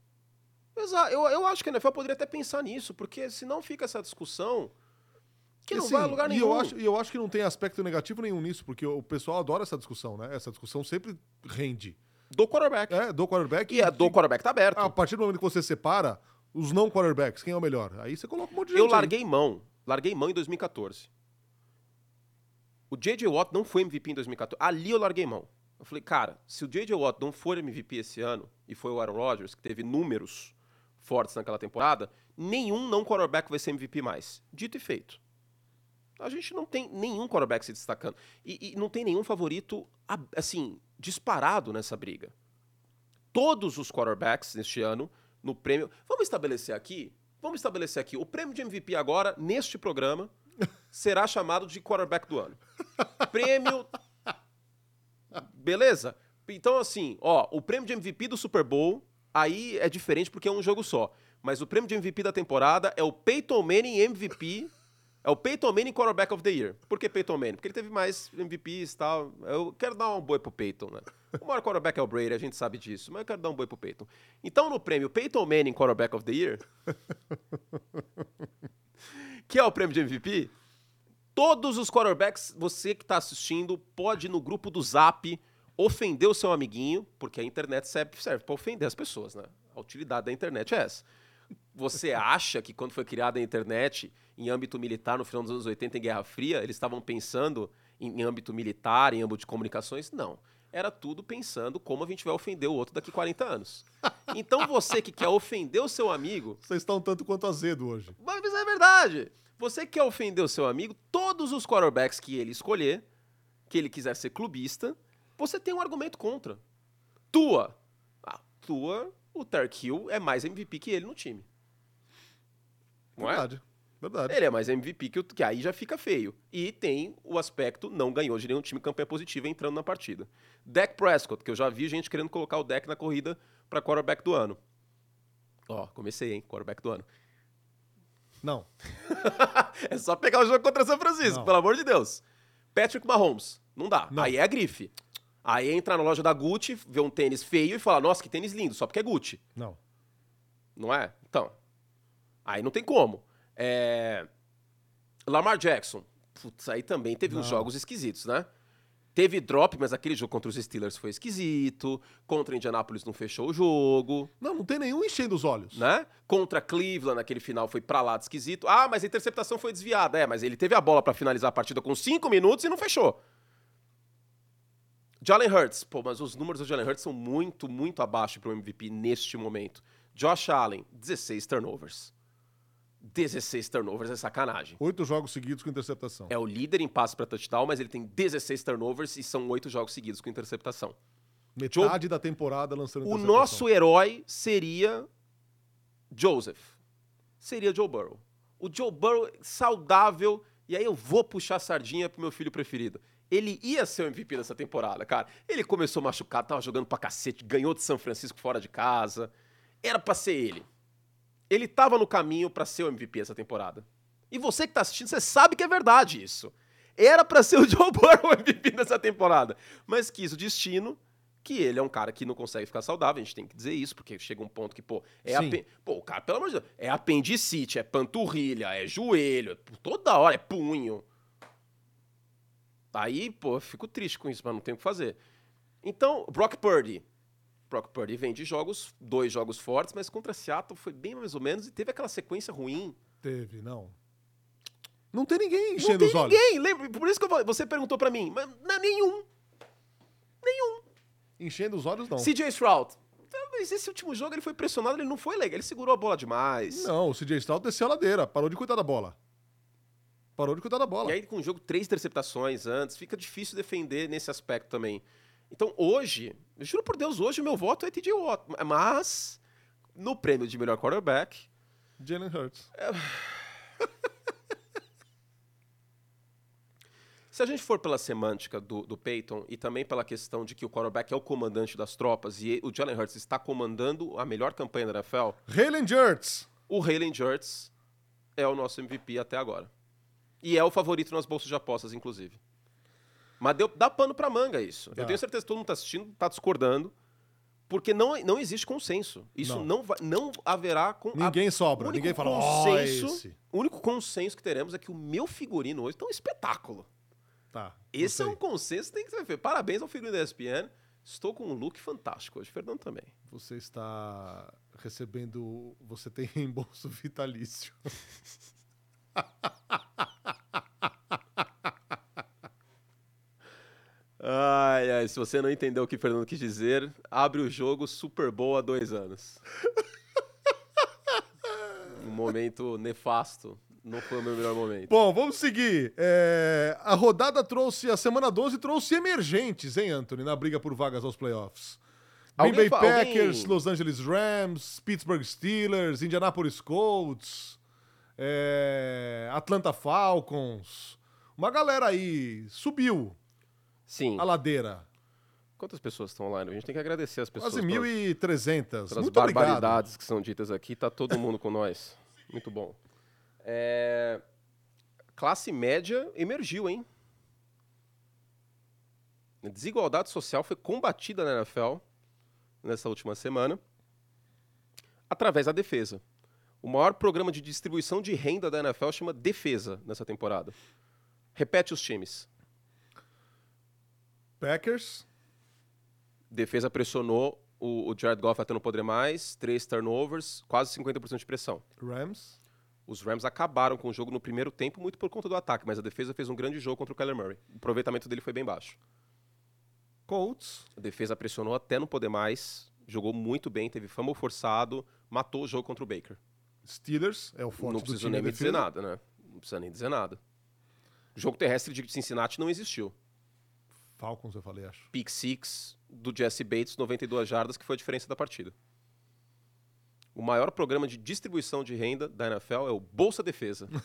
Exato. Eu, eu acho que a NFL poderia até pensar nisso, porque senão fica essa discussão que E não assim, vai a lugar e nenhum. eu acho, e eu acho que não tem aspecto negativo nenhum nisso, porque o pessoal adora essa discussão, né? Essa discussão sempre rende. Do quarterback. É, do quarterback. E a do quarterback tá aberto. A partir do momento que você separa os não quarterbacks, quem é o melhor? Aí você coloca um monte de gente. eu aí. larguei mão. Larguei mão em 2014. O J.J. Watt não foi MVP em 2014. Ali eu larguei mão. Eu falei, cara, se o J.J. Watt não for MVP esse ano, e foi o Aaron Rodgers, que teve números fortes naquela temporada, nenhum não quarterback vai ser MVP mais. Dito e feito. A gente não tem nenhum quarterback se destacando. E, e não tem nenhum favorito, assim, disparado nessa briga. Todos os quarterbacks neste ano, no prêmio. Vamos estabelecer aqui? Vamos estabelecer aqui. O prêmio de MVP agora, neste programa, será chamado de quarterback do ano. Prêmio. Beleza? Então, assim, ó, o prêmio de MVP do Super Bowl, aí é diferente porque é um jogo só. Mas o prêmio de MVP da temporada é o Peyton Manning MVP. É o Peyton Manning Quarterback of the Year. Por que Peyton Manning? Porque ele teve mais MVPs e tal. Eu quero dar um boi pro Peyton, né? O maior quarterback é o Brady, a gente sabe disso, mas eu quero dar um boi pro Peyton. Então, no prêmio Peyton Manning Quarterback of the Year, que é o prêmio de MVP, Todos os quarterbacks, você que está assistindo, pode ir no grupo do Zap ofender o seu amiguinho, porque a internet serve, serve para ofender as pessoas, né? A utilidade da internet é essa. Você acha que quando foi criada a internet em âmbito militar no final dos anos 80 em Guerra Fria, eles estavam pensando em, em âmbito militar, em âmbito de comunicações? Não. Era tudo pensando como a gente vai ofender o outro daqui 40 anos. Então você que quer ofender o seu amigo. Vocês estão tanto quanto azedo hoje. Mas é verdade. Você que quer ofender o seu amigo, todos os quarterbacks que ele escolher, que ele quiser ser clubista, você tem um argumento contra. Tua. Ah, tua, o Tark Hill é mais MVP que ele no time. Não verdade. é? Verdade. Ele é mais MVP que, que aí já fica feio. E tem o aspecto não ganhou de nenhum time campanha positiva entrando na partida. Dak Prescott, que eu já vi gente querendo colocar o Dak na corrida para quarterback do ano. Ó, comecei, hein? Quarterback do ano. Não. é só pegar o jogo contra São Francisco, Não. pelo amor de Deus. Patrick Mahomes. Não dá. Não. Aí é a grife. Aí entra na loja da Gucci, vê um tênis feio e fala, nossa, que tênis lindo, só porque é Gucci. Não. Não é? Então. Aí não tem como. É... Lamar Jackson. Putz, aí também teve uns Não. jogos esquisitos, né? Teve drop, mas aquele jogo contra os Steelers foi esquisito. Contra Indianapolis não fechou o jogo, Não, não tem nenhum enchendo os olhos. né? Contra Cleveland, aquele final foi pra lá de esquisito. Ah, mas a interceptação foi desviada. É, mas ele teve a bola pra finalizar a partida com 5 minutos e não fechou. Jalen Hurts. Pô, mas os números do Jalen Hurts são muito, muito abaixo pro MVP neste momento. Josh Allen, 16 turnovers. 16 turnovers é sacanagem. Oito jogos seguidos com interceptação. É o líder em passe pra touchdown, mas ele tem 16 turnovers e são oito jogos seguidos com interceptação. Metade da temporada lançando O nosso herói seria Joseph. Seria Joe Burrow. O Joe Burrow saudável, e aí eu vou puxar a sardinha pro meu filho preferido. Ele ia ser o MVP dessa temporada, cara. Ele começou machucado, tava jogando pra cacete, ganhou de São Francisco fora de casa. Era pra ser ele. Ele tava no caminho pra ser o MVP essa temporada. E você que tá assistindo, você sabe que é verdade isso. Era pra ser o Joe Burrow o MVP dessa temporada. Mas quis o destino que ele é um cara que não consegue ficar saudável, a gente tem que dizer isso, porque chega um ponto que, pô, é apen- Pô, o cara, pelo amor de Deus, é apendicite, é panturrilha, é joelho, é toda hora, é punho. Aí, pô, eu fico triste com isso, mas não tem o que fazer. Então, Brock Purdy. Brock Purdy vem de jogos, dois jogos fortes, mas contra Seattle foi bem mais ou menos e teve aquela sequência ruim. Teve, não. Não tem ninguém enchendo tem os olhos. ninguém, lembra? Por isso que eu você perguntou pra mim, mas não é nenhum. Nenhum. Enchendo os olhos, não. CJ Stroud. Então, Mas esse último jogo ele foi pressionado, ele não foi legal, ele segurou a bola demais. Não, o CJ Stroud desceu a ladeira, parou de cuidar da bola. Parou de cuidar da bola. E aí, com o jogo, três interceptações antes, fica difícil defender nesse aspecto também. Então, hoje, eu juro por Deus, hoje o meu voto é TJ Watt. Mas, no prêmio de melhor quarterback, Jalen Hurts. se a gente for pela semântica do, do Peyton e também pela questão de que o quarterback é o comandante das tropas e o Jalen Hurts está comandando a melhor campanha da NFL, Jalen Hurts. o Halen Hurts é o nosso MVP até agora. E é o favorito nas bolsas de apostas, inclusive. Mas deu, dá pano pra manga isso. Eu tenho certeza que todo mundo tá assistindo, tá discordando, porque não, não existe consenso. Isso Não. não, vai, não haverá... Com, Ninguém sobra. o único Ninguém fala, consenso, esse. O único consenso que teremos é que o meu figurino hoje tá um espetáculo. Tá. Esse é um consenso que tem que ser feito. Parabéns ao figurino da ESPN. Estou com um look fantástico hoje. Fernando também. Você está recebendo. Você tem reembolso vitalício. Ai, ai, se você não entendeu o que o Fernando quis dizer, abre o jogo Super Bowl há dois anos. um momento nefasto. Não foi o meu melhor momento. Bom, vamos seguir. É, A rodada trouxe, a semana 12 trouxe emergentes, hein, Anthony, na briga por vagas aos playoffs. Green Bay Packers, alguém- Los Angeles Rams, Pittsburgh Steelers, Indianapolis Colts, é, Atlanta Falcons. Uma galera aí subiu Sim. a ladeira. Quantas pessoas estão online? A gente tem que agradecer as pessoas Quase pelas, 1.300. pelas Muito obrigado. barbaridades que são ditas aqui. Tá todo mundo com nós. Muito bom. É, Classe média emergiu, hein? A desigualdade social foi combatida na NFL nessa última semana através da defesa. O maior programa de distribuição de renda da NFL chama Defesa nessa temporada. Repete os times. Packers. Defesa pressionou o, o Jared Goff até não poder mais, três turnovers, quase 50% de pressão. Rams. Os Rams acabaram com o jogo no primeiro tempo muito por conta do ataque, mas a defesa fez um grande jogo contra o Kyler Murray. O aproveitamento dele foi bem baixo. Colts. A defesa pressionou até não poder mais, jogou muito bem, teve fumble forçado, matou o jogo contra o Baker. Steelers é o forte não preciso time nem dizer nada, né? Não precisa nem dizer nada. O jogo terrestre de Cincinnati não existiu. Falcons, eu falei, acho. Pick six do Jesse Bates, 92 jardas, que foi a diferença da partida. O maior programa de distribuição de renda da NFL é o Bolsa Defesa.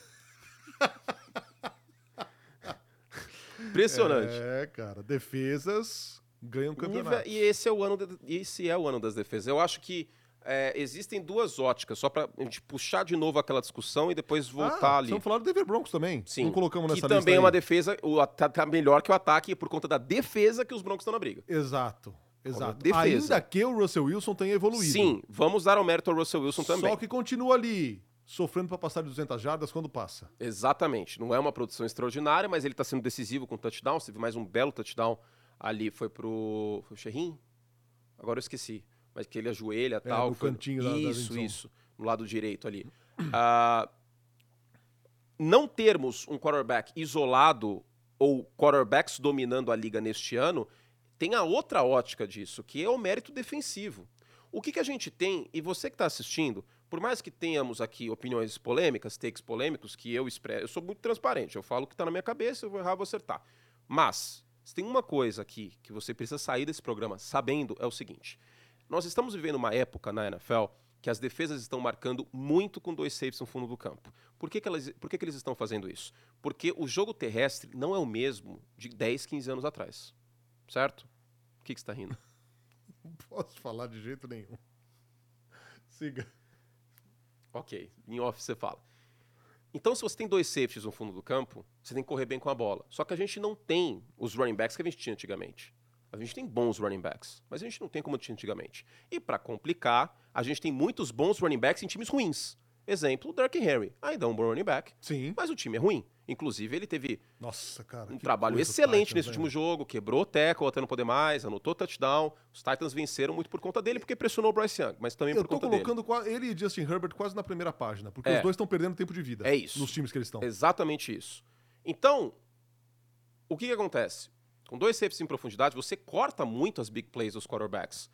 Impressionante. É, cara. Defesas ganham campeonato. E esse é o ano, de- esse é o ano das defesas. Eu acho que é, existem duas óticas, só pra gente puxar de novo aquela discussão e depois voltar ah, ali. Vamos falar do Denver Broncos também. Sim. Não colocamos que nessa também lista é aí. uma defesa, o tá melhor que o ataque por conta da defesa que os Broncos estão na briga. Exato. Exato. defesa. Ainda que o Russell Wilson tenha evoluído. Sim, vamos dar ao mérito ao Russell Wilson também. Só que continua ali, sofrendo para passar de 200 jardas quando passa. Exatamente. Não é uma produção extraordinária, mas ele está sendo decisivo com touchdowns. Teve mais um belo touchdown ali. Foi pro. Foi o Sherrin? Agora eu esqueci. Mas que ele ajoelha e tal. no foi- cantinho da- da Isso, endzone. isso. No lado direito ali. Ah, não termos um quarterback isolado ou quarterbacks dominando a liga neste ano tem a outra ótica disso, que é o mérito defensivo. O que, que a gente tem, e você que está assistindo, por mais que tenhamos aqui opiniões polêmicas, takes polêmicos, que eu expresso, eu sou muito transparente, eu falo o que está na minha cabeça, eu vou errar, eu vou acertar. Mas, se tem uma coisa aqui que você precisa sair desse programa sabendo, é o seguinte. Nós estamos vivendo uma época na NFL que as defesas estão marcando muito com dois safes no fundo do campo. Por que, que, elas, por que, que eles estão fazendo isso? Porque o jogo terrestre não é o mesmo de 10, 15 anos atrás. Certo? O que, que você está rindo? Não posso falar de jeito nenhum. Siga. Ok, em off você fala. Então, se você tem dois safeties no fundo do campo, você tem que correr bem com a bola. Só que a gente não tem os running backs que a gente tinha antigamente. A gente tem bons running backs, mas a gente não tem como tinha antigamente. E para complicar, a gente tem muitos bons running backs em times ruins. Exemplo, o Derrick Henry. Ainda é um bom running back, Sim. mas o time é ruim. Inclusive, ele teve Nossa, cara. um trabalho excelente Titans, nesse último jogo, quebrou o tackle até não poder mais, anotou touchdown. Os Titans venceram muito por conta dele, porque pressionou o Bryce Young, mas também Eu por tô conta dele. colocando qua- ele e Justin Herbert quase na primeira página, porque É. os dois estão perdendo tempo de vida. É isso. Nos times que eles estão. Exatamente isso. Então, o que, que acontece? Com dois safeties em profundidade, você corta muito as big plays dos quarterbacks.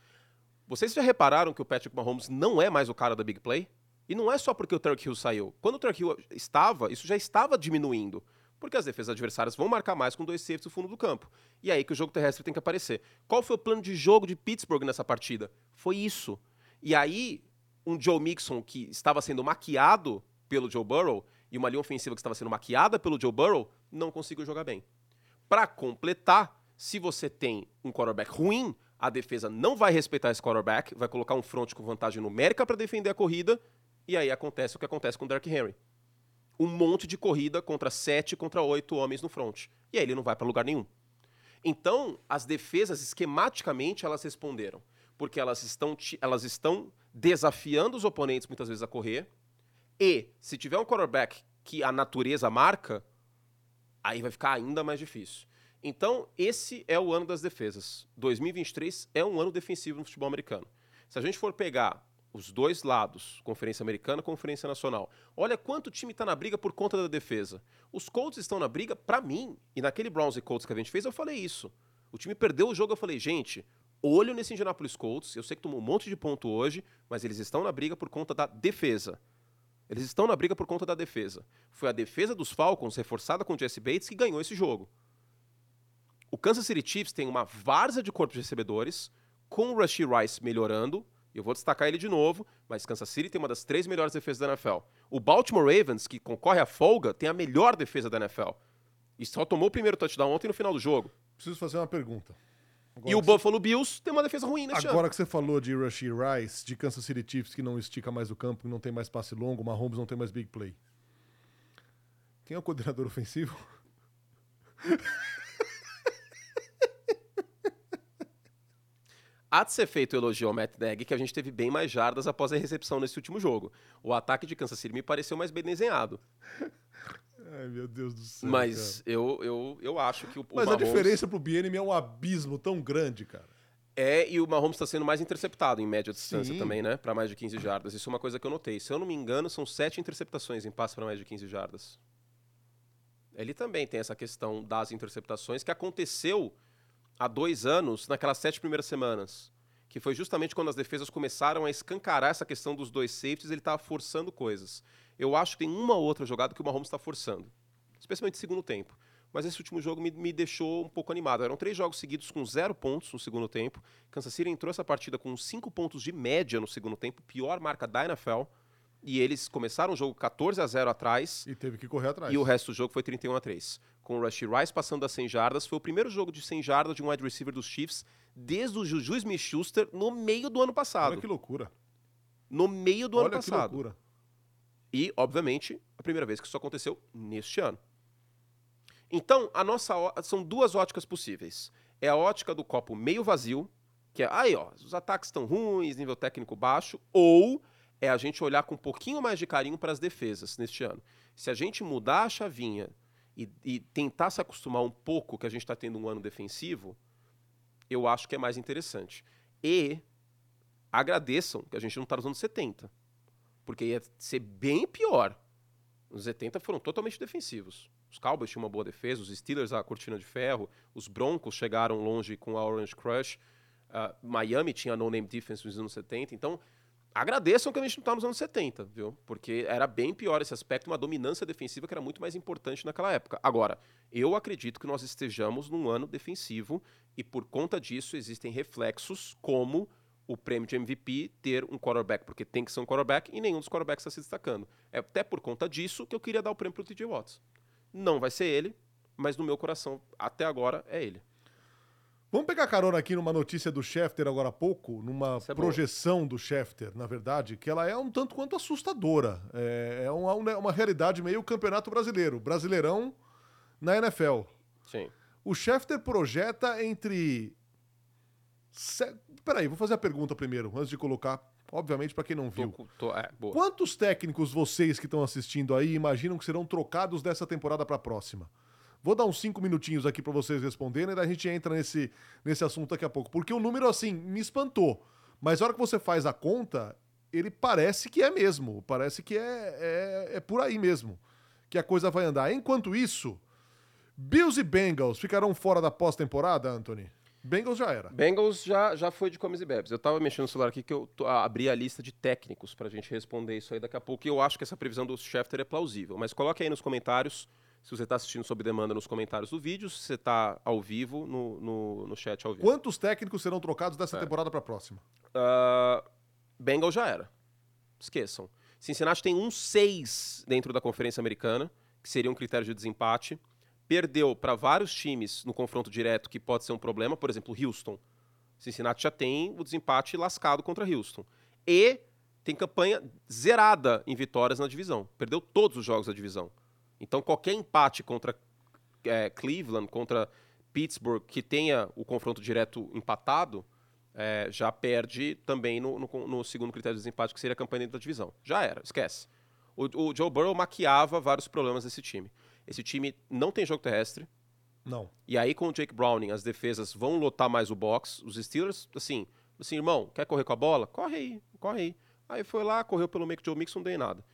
Vocês já repararam que o Patrick Mahomes não é mais o cara da big play? E não é só porque o Turk Hill saiu. Quando o Turk Hill estava, isso já estava diminuindo. Porque as defesas adversárias vão marcar mais com dois safeties no fundo do campo. E é aí que o jogo terrestre tem que aparecer. Qual foi o plano de jogo de Pittsburgh nessa partida? Foi isso. E aí, um Joe Mixon que estava sendo maquiado pelo Joe Burrow e uma linha ofensiva que estava sendo maquiada pelo Joe Burrow não conseguiu jogar bem. Para completar, se você tem um quarterback ruim, a defesa não vai respeitar esse quarterback, vai colocar um front com vantagem numérica para defender a corrida, e aí acontece o que acontece com o Derrick Henry. Um monte de corrida contra sete, contra oito homens no front. E aí ele não vai para lugar nenhum. Então, as defesas, esquematicamente, elas responderam. Porque elas estão, elas estão desafiando os oponentes, muitas vezes, a correr. E, se tiver um quarterback que a natureza marca, aí vai ficar ainda mais difícil. Então, esse é o ano das defesas. 2023 é um ano defensivo no futebol americano. Se a gente for pegar os dois lados, Conferência Americana Conferência Nacional, olha quanto time está na briga por conta da defesa. Os Colts estão na briga, para mim, e naquele Browns e Colts que a gente fez, eu falei isso. O time perdeu o jogo, eu falei, gente, olho nesse Indianapolis Colts, eu sei que tomou um monte de ponto hoje, mas eles estão na briga por conta da defesa. Eles estão na briga por conta da defesa. Foi a defesa dos Falcons, reforçada com o Jesse Bates, que ganhou esse jogo. O Kansas City Chiefs tem uma várzea de corpos de recebedores, com o Rashee Rice melhorando. Eu vou destacar ele de novo, mas Kansas City tem uma das três melhores defesas da NFL. O Baltimore Ravens, que concorre à folga, tem a melhor defesa da NFL. E só tomou o primeiro touchdown ontem no final do jogo. Preciso fazer uma pergunta. Agora e o Buffalo Bills tem uma defesa ruim ano. agora que você falou de Rashee Rice, de Kansas City Chiefs que não estica mais o campo, que não tem mais passe longo, Mahomes não tem mais big play. Quem é o coordenador ofensivo? Há de ser feito o elogio ao Matt Nagy que a gente teve bem mais jardas após a recepção nesse último jogo. O ataque de Kansas City me pareceu mais bem desenhado. Ai, meu Deus do céu. Mas eu, eu, eu acho que o, o Mas a Mahomes diferença pro Bienemy é um abismo tão grande, cara. é e o Mahomes está sendo mais interceptado em média distância Sim. também, né? Para mais de 15 jardas. Isso é uma coisa que eu notei. Se eu não me engano, são sete interceptações em passe para mais de 15 jardas. Ele também tem essa questão das interceptações que aconteceu há dois anos, naquelas sete primeiras semanas. Que foi justamente quando as defesas começaram a escancarar essa questão dos dois safeties, ele estava forçando coisas. Eu acho que tem uma ou outra jogada que o Mahomes está forçando, especialmente no segundo tempo. Mas esse último jogo me, me deixou um pouco animado. Eram três jogos seguidos com zero pontos no segundo tempo. Kansas City entrou essa partida com cinco pontos de média no segundo tempo, pior marca da NFL. E eles começaram o jogo 14 a 0 atrás. E teve que correr atrás. E o resto do jogo foi 31 a 3. Com o Rushy Rice passando das 100 jardas, foi o primeiro jogo de 100 jardas de um wide receiver dos Chiefs desde o Juju Smith-Schuster no meio do ano passado. Olha que loucura. No meio do ano Olha que passado. loucura. E, obviamente, a primeira vez que isso aconteceu neste ano. Então, a nossa são duas óticas possíveis. É a ótica do copo meio vazio, que é aí, ó, os ataques estão ruins, nível técnico baixo, ou é a gente olhar com um pouquinho mais de carinho para as defesas neste ano. Se a gente mudar a chavinha e, e tentar se acostumar um pouco que a gente está tendo um ano defensivo, eu acho que é mais interessante. E agradeçam que a gente não está nos anos 70 porque ia ser bem pior. Os 70 foram totalmente defensivos. Os Cowboys tinham uma boa defesa, os Steelers a cortina de ferro, os Broncos chegaram longe com a Orange Crush, ah, Miami tinha no-name defense nos anos 70, então agradeçam que a gente não está nos anos 70, viu? Porque era bem pior esse aspecto, uma dominância defensiva que era muito mais importante naquela época. Agora, eu acredito que nós estejamos num ano defensivo e por conta disso existem reflexos como o prêmio de MVP ter um quarterback, porque tem que ser um quarterback e nenhum dos quarterbacks está se destacando. É até por conta disso que eu queria dar o prêmio para o TJ Watts. Não vai ser ele, mas no meu coração, até agora, é ele. Vamos pegar carona aqui numa notícia do Schefter agora há pouco, numa é boa. projeção do Schefter, na verdade, que ela é um tanto quanto assustadora. É, é uma, uma realidade meio campeonato brasileiro, brasileirão na NFL. Sim. O Schefter projeta entre. Se... Peraí, vou fazer a pergunta primeiro, antes de colocar, obviamente, para quem não viu. Tô, tô, é. Quantos técnicos vocês que estão assistindo aí imaginam que serão trocados dessa temporada para a próxima? Vou dar uns cinco minutinhos aqui para vocês responderem, e daí a gente entra nesse, nesse assunto daqui a pouco. Porque o número, assim, me espantou. Mas a hora que você faz a conta, ele parece que é mesmo. Parece que é, é, é por aí mesmo que a coisa vai andar. Enquanto isso, Bills e Bengals ficarão fora da pós-temporada, Anthony? Bengals já era. Bengals já, já foi de comes e bebes. Eu tava mexendo no celular aqui que eu tô- ah, abri a lista de técnicos pra gente responder isso aí daqui a pouco. E eu acho que essa previsão do Schefter é plausível. Mas coloque aí nos comentários, se você tá assistindo sob demanda nos comentários do vídeo, se você tá ao vivo, no, no, no chat ao vivo. Quantos técnicos serão trocados dessa temporada para a próxima? Ah, Bengals já era. Esqueçam. Cincinnati tem um 6 dentro da Conferência Americana, que seria um critério de desempate. Perdeu para vários times no confronto direto, que pode ser um problema. Por exemplo, Houston. Cincinnati já tem o desempate lascado contra Houston. E tem campanha zerada em vitórias na divisão. Perdeu todos os jogos da divisão. Então, qualquer empate contra é, Cleveland, contra Pittsburgh, que tenha o confronto direto empatado, é, já perde também no, no- no segundo critério de desempate, que seria a campanha dentro da divisão. Já era, esquece. O, o Joe Burrow maquiava vários problemas desse time. Esse time não tem jogo terrestre, Não. e aí com o Jake Browning as defesas vão lotar mais o box. Os Steelers, assim, assim, irmão, quer correr com a bola? Corre aí, corre aí. Aí foi lá, correu pelo meio que o Joe Mixon, não deu em nada.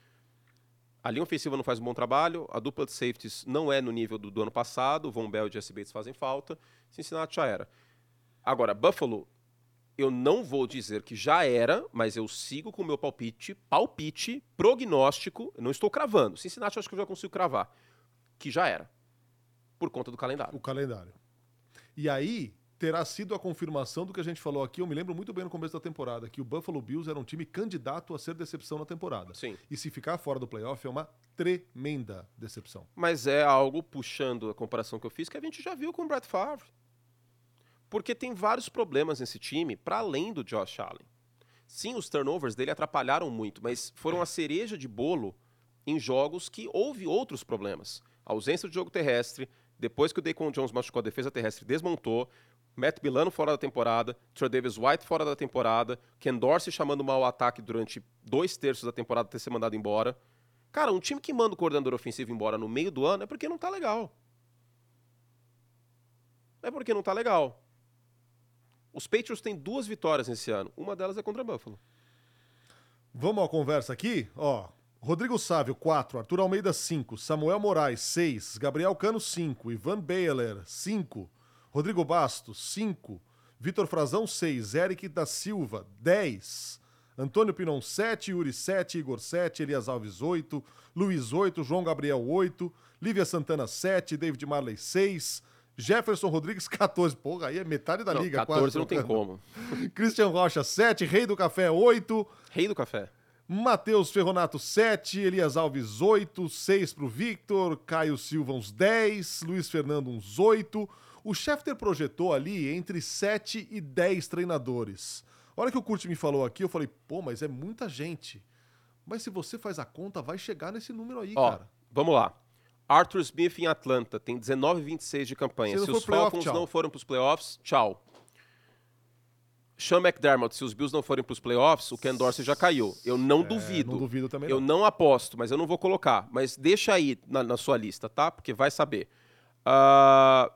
A linha ofensiva não faz um bom trabalho, a dupla de safeties não é no nível do, do ano passado, o Von Bell e Jesse Bates fazem falta, Cincinnati já era. Agora, Buffalo, eu não vou dizer que já era, mas eu sigo com o meu palpite, palpite, prognóstico, não estou cravando. Cincinnati eu acho que eu já consigo cravar, que já era, por conta do calendário. O calendário. E aí terá sido a confirmação do que a gente falou aqui. Eu me lembro muito bem no começo da temporada que o Buffalo Bills era um time candidato a ser decepção na temporada. Sim. E se ficar fora do playoff é uma tremenda decepção. Mas é algo, puxando a comparação que eu fiz, que a gente já viu com o Brett Favre. Porque tem vários problemas nesse time, para além do Josh Allen. Sim, os turnovers dele atrapalharam muito, mas foram a cereja de bolo em jogos que houve outros problemas. Ausência de jogo terrestre, depois que o Deacon Jones machucou a defesa terrestre, desmontou, Matt Milano fora da temporada, Trey Davis White fora da temporada, Ken Dorsey chamando mal o ataque durante dois terços da temporada ter sido mandado embora. Cara, um time que manda o coordenador ofensivo embora no meio do ano é porque não tá legal. É porque não tá legal. Os Patriots têm duas vitórias nesse ano. Uma delas é contra Buffalo. Vamos à conversa aqui? Ó, Rodrigo Sávio, 4. Arthur Almeida, 5. Samuel Moraes, 6. Gabriel Cano, 5. Ivan Baylor, 5. Rodrigo Bastos, 5. Vitor Frazão, 6. Eric da Silva, 10. Antônio Pinon, 7. Yuri, 7. Igor, 7. Elias Alves, 8. Luiz, 8. João Gabriel, 8. Lívia Santana, 7. David Marley, 6. Jefferson Rodrigues, 14. Porra, aí é metade da Não, liga, 14 quase. não tem como. Christian Rocha, 7. Rei do Café, 8. Rei do café. Matheus Ferronato, 7. Elias Alves, 8. 6 pro Victor. Caio Silva, uns 10. Luiz Fernando, uns 8. O Schefter projetou ali entre 7 e 10 treinadores. A hora que o Curti me falou aqui, eu falei, pô, mas é muita gente. Mas se você faz a conta, vai chegar nesse número aí, Ó, cara. vamos lá. Arthur Smith em Atlanta tem 19,26 de campanha. Se Se, não os Falcons tchau. não forem para os playoffs, tchau. Sean McDermott, se os Bills não forem para os playoffs, o Ken Dorsey já caiu. Eu não É, duvido. Não duvido também. Eu não. não aposto, mas eu não vou colocar. Mas deixa aí na, na sua lista, tá? Porque vai saber. Ah,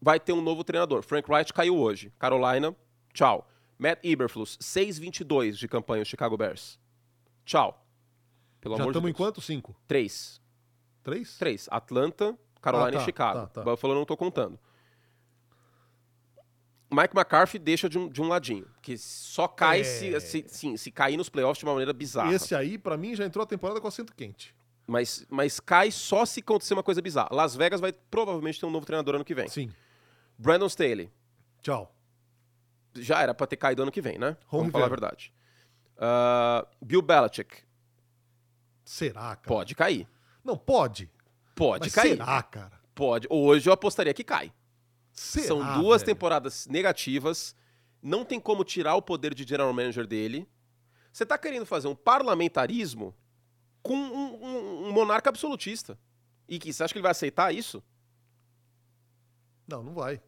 vai ter um novo treinador. Frank Wright caiu hoje. Carolina, tchau. Matt Eberflus, 6,22 de campanha, o Chicago Bears. Tchau. Pelo Já amor de estamos em quanto? 5? Três. 3? Três. Atlanta, Carolina Ah, tá, e Chicago. tá, tá. Buffalo não tô contando. Mike McCarthy deixa de um, de um ladinho. Que só cai É. se, se, sim, se cair nos playoffs de uma maneira bizarra. Esse aí, pra mim, já entrou a temporada com assento quente. Mas, mas cai só se acontecer uma coisa bizarra. Las Vegas vai provavelmente ter um novo treinador ano que vem. Sim. Brandon Staley. Tchau. Já era pra ter caído ano que vem, né? Ron Vamos falar a verdade. Ah, Bill Belichick. Será, cara? Pode cair. Não, pode. Pode Mas cair. será, cara? Pode. Hoje eu apostaria que cai. Será, São duas velho? temporadas negativas. Não tem como tirar o poder de general manager dele. Você tá querendo fazer um parlamentarismo com um, um- um monarca absolutista. E que você acha que ele vai aceitar isso? Não, não vai.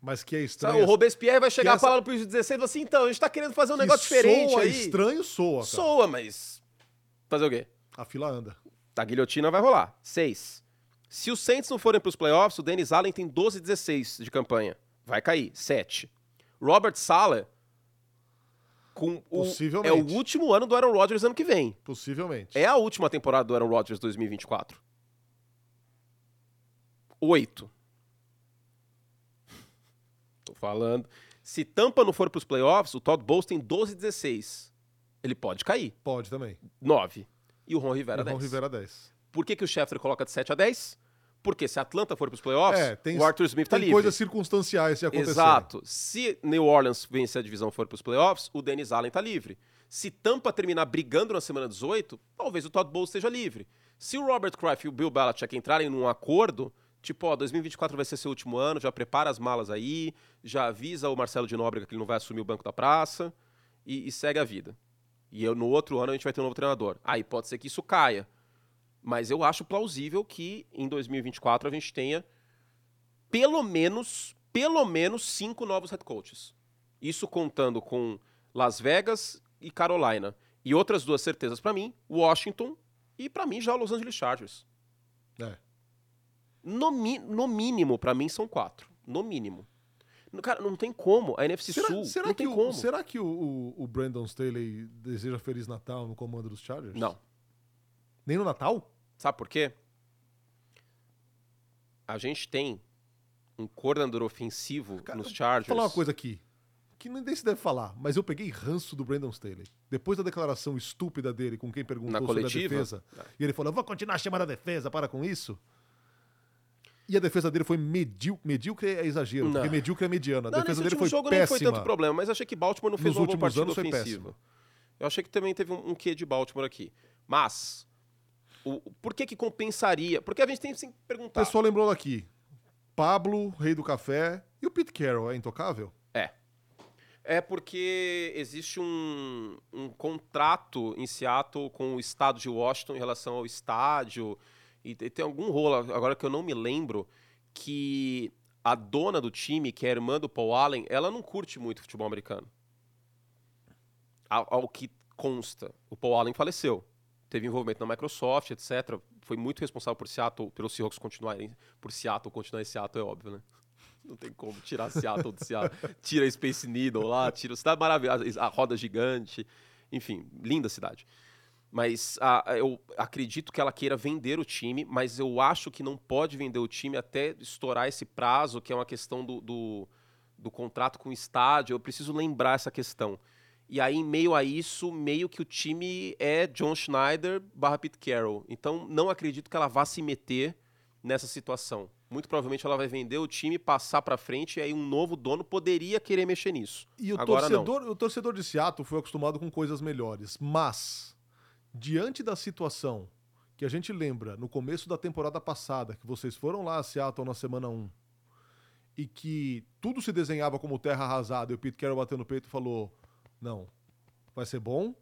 Mas que é Sabe, estranho. o Robespierre vai chegar essa- falando pro juiz 16 e falar assim: então, a gente tá querendo fazer um que negócio diferente soa aí. estranho, soa, cara. Soa, mas. Fazer o quê? A fila anda. A guilhotina vai rolar. Seis. Se os Saints não forem pros playoffs, o Dennis Allen tem 12 16 de campanha. Vai cair. Sete. Robert Sala com o, Possivelmente. é o último ano do Aaron Rodgers ano que vem. Possivelmente. É a última temporada do Aaron Rodgers 2024. Oito. Tô falando. Se Tampa não for pros playoffs, o Todd Bowles tem 12 16. Ele pode cair. Pode também. 9. E o Ron Rivera E Ron 10. Rivera 10. Por que, que o Schefter coloca de 7 a 10? Porque se a Atlanta for para os playoffs, É, tem, o Arthur Smith tá tem livre. coisas circunstanciais se acontecer. Exato. Se New Orleans vencer a divisão e for para os playoffs, o Dennis Allen tá livre. Se Tampa terminar brigando na semana 18, talvez o Todd Bowles esteja livre. Se o Robert Kraft e o Bill Belichick entrarem num acordo, tipo, ó, 2024 vai ser seu último ano, já prepara as malas aí, já avisa o Marcelo de Nóbrega que ele não vai assumir o banco da praça e, e segue a vida. E eu, no outro ano a gente vai ter um novo treinador. Aí pode ser que isso caia. Mas eu acho plausível que em 2024 a gente tenha pelo menos, pelo menos cinco novos head coaches. Isso contando com Las Vegas e Carolina. E outras duas certezas para mim, Washington e para mim já Los Angeles Chargers. É. No, mi- no mínimo, para mim são quatro. No mínimo. Cara, não tem como. A NFC Será, Sul será não que, tem o, como. será que o, o, o Brandon Staley deseja Feliz Natal no comando dos Chargers? Não. Nem no Natal? Sabe por quê? A gente tem um coordenador ofensivo Cara, nos Vou Chargers. falar uma coisa aqui. Que nem se deve falar, mas eu peguei ranço do Brandon Staley. Depois da declaração estúpida dele com quem perguntou Na sobre a defesa. É. E ele falou: vou continuar chamando a defesa, para com isso. E a defesa dele foi medíocre. Medíocre é exagero, Não. porque medíocre é mediano. A Não, defesa dele último foi jogo péssima. nem foi tanto problema, mas achei que Baltimore não fez Nos uma boa partida ofensiva. Eu achei que também teve um, um quê de Baltimore aqui. Mas, o, por que que compensaria? Porque a gente tem que se O perguntar. pessoal lembrou aqui. Pablo, rei do café. E o Pete Carroll é intocável? É. É porque existe um, um contrato em Seattle com o estado de Washington em relação ao estádio. E te- tem algum rolo, agora que eu não me lembro, que a dona do time, que é a irmã do Paul Allen, ela não curte muito futebol americano. Ao, ao que consta, o Paul Allen faleceu. Teve envolvimento na Microsoft, etc. Foi muito responsável por Seattle, pelos Seahawks continuarem, por Seattle continuar em Seattle, é óbvio, né? Não tem como tirar Seattle do Seattle. Tira Space Needle lá, tira a cidade maravilhosa, a roda gigante. Enfim, linda cidade. Mas ah, eu acredito que ela queira vender o time, mas eu acho que não pode vender o time até estourar esse prazo, que é uma questão do, do, do contrato com o estádio. Eu preciso lembrar essa questão. E aí, em meio a isso, meio que o time é John Schneider barra Pete Carroll. Então, não acredito que ela vá se meter nessa situação. Muito provavelmente ela vai vender o time, passar para frente, e aí um novo dono poderia querer mexer nisso. E o Agora torcedor, o torcedor de Seattle foi acostumado com coisas melhores, mas diante da situação que a gente lembra no começo da temporada passada, que vocês foram lá a Seattle na semana 1, e que tudo se desenhava como terra arrasada, e o Pete Carroll bateu no peito e falou: "Não, vai ser bom".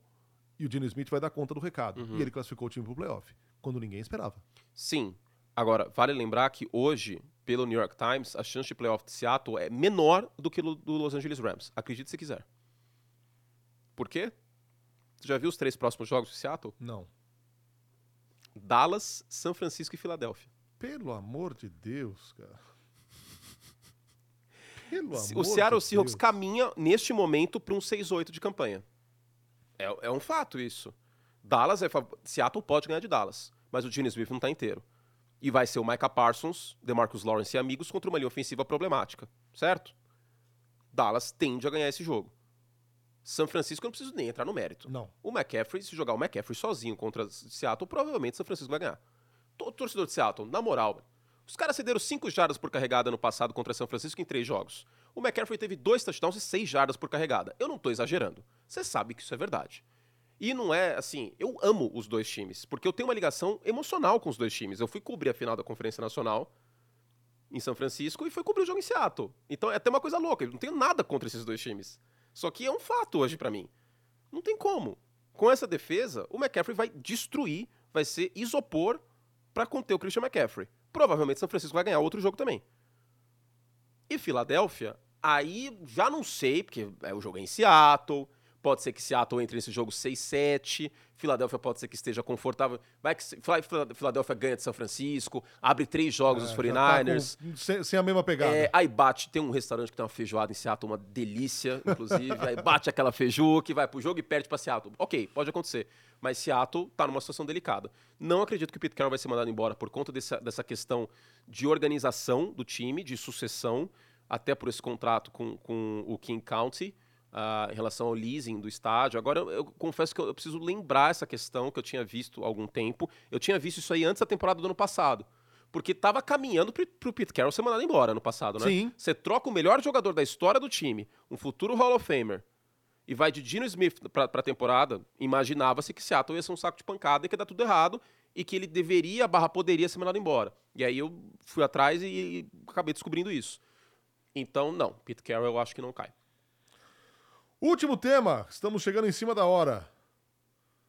E o Gene Smith vai dar conta do recado. Uhum. E ele classificou o time pro playoff, quando ninguém esperava. Sim. Agora, vale lembrar que hoje, pelo New York Times, a chance de playoff de Seattle é menor do que do Los Angeles Rams. Acredite se quiser. Por quê? Você já viu os três próximos jogos de Seattle? Não. Dallas, São Francisco e Filadélfia. Pelo amor de Deus, cara. Pelo o Seattle Seahawks Deus. caminha, neste momento, para um 6-8 de campanha. É, é um fato isso. Dallas é. fav- Seattle pode ganhar de Dallas, mas o Gene Smith não está inteiro. E vai ser o Micah Parsons, DeMarcus Lawrence e amigos contra uma linha ofensiva problemática, certo? Dallas tende a ganhar esse jogo. São Francisco eu não preciso nem entrar no mérito. Não. O McCaffrey, se jogar o McCaffrey sozinho contra Seattle, provavelmente São Francisco vai ganhar. Todo torcedor de Seattle, na moral, os caras cederam 5 jardas por carregada no passado contra São Francisco em três jogos. O McCaffrey teve dois touchdowns e 6 jardas por carregada. Eu não tô exagerando. Você sabe que isso é verdade. E não é assim, eu amo os dois times, porque eu tenho uma ligação emocional com os dois times. Eu fui cobrir a final da Conferência Nacional em São Francisco e fui cobrir o jogo em Seattle. Então é até uma coisa louca, eu não tenho nada contra esses dois times. Só que é um fato hoje pra mim. Não tem como. Com essa defesa, o McCaffrey vai destruir, vai ser isopor pra conter o Christian McCaffrey. Provavelmente São Francisco vai ganhar outro jogo também. E Filadélfia, aí já não sei, porque é o jogo é em Seattle. Pode ser que Seattle entre nesse jogo 6-7. Filadélfia pode ser que esteja confortável. Vai que Filadélfia ganha de São Francisco, abre três jogos É, tá 49ers. com- sem, sem a mesma pegada. É, aí bate, tem um restaurante que tem uma feijoada em Seattle, uma delícia, inclusive. aí bate aquela feijuca vai pro jogo e perde pra Seattle. Ok, pode acontecer. Mas Seattle tá numa situação delicada. Não acredito que o Pete Carroll vai ser mandado embora por conta dessa, dessa questão de organização do time, de sucessão, até por esse contrato com, com o King County. Ah, em relação ao leasing do estádio. Agora, eu, eu confesso que eu, eu preciso lembrar essa questão que eu tinha visto há algum tempo. Eu tinha visto isso aí antes da temporada do ano passado. Porque tava caminhando pro, pro Pete Carroll ser mandado embora no passado, né? Sim. Você troca o melhor jogador da história do time, um futuro Hall of Famer, e vai de Dino Smith pra, pra temporada, imaginava-se que Seattle ia ser um saco de pancada e que ia dar tudo errado, e que ele deveria, barra poderia ser mandado embora. E aí eu fui atrás e, e acabei descobrindo isso. Então, não, Pete Carroll eu acho que não cai. Último tema, estamos chegando em cima da hora.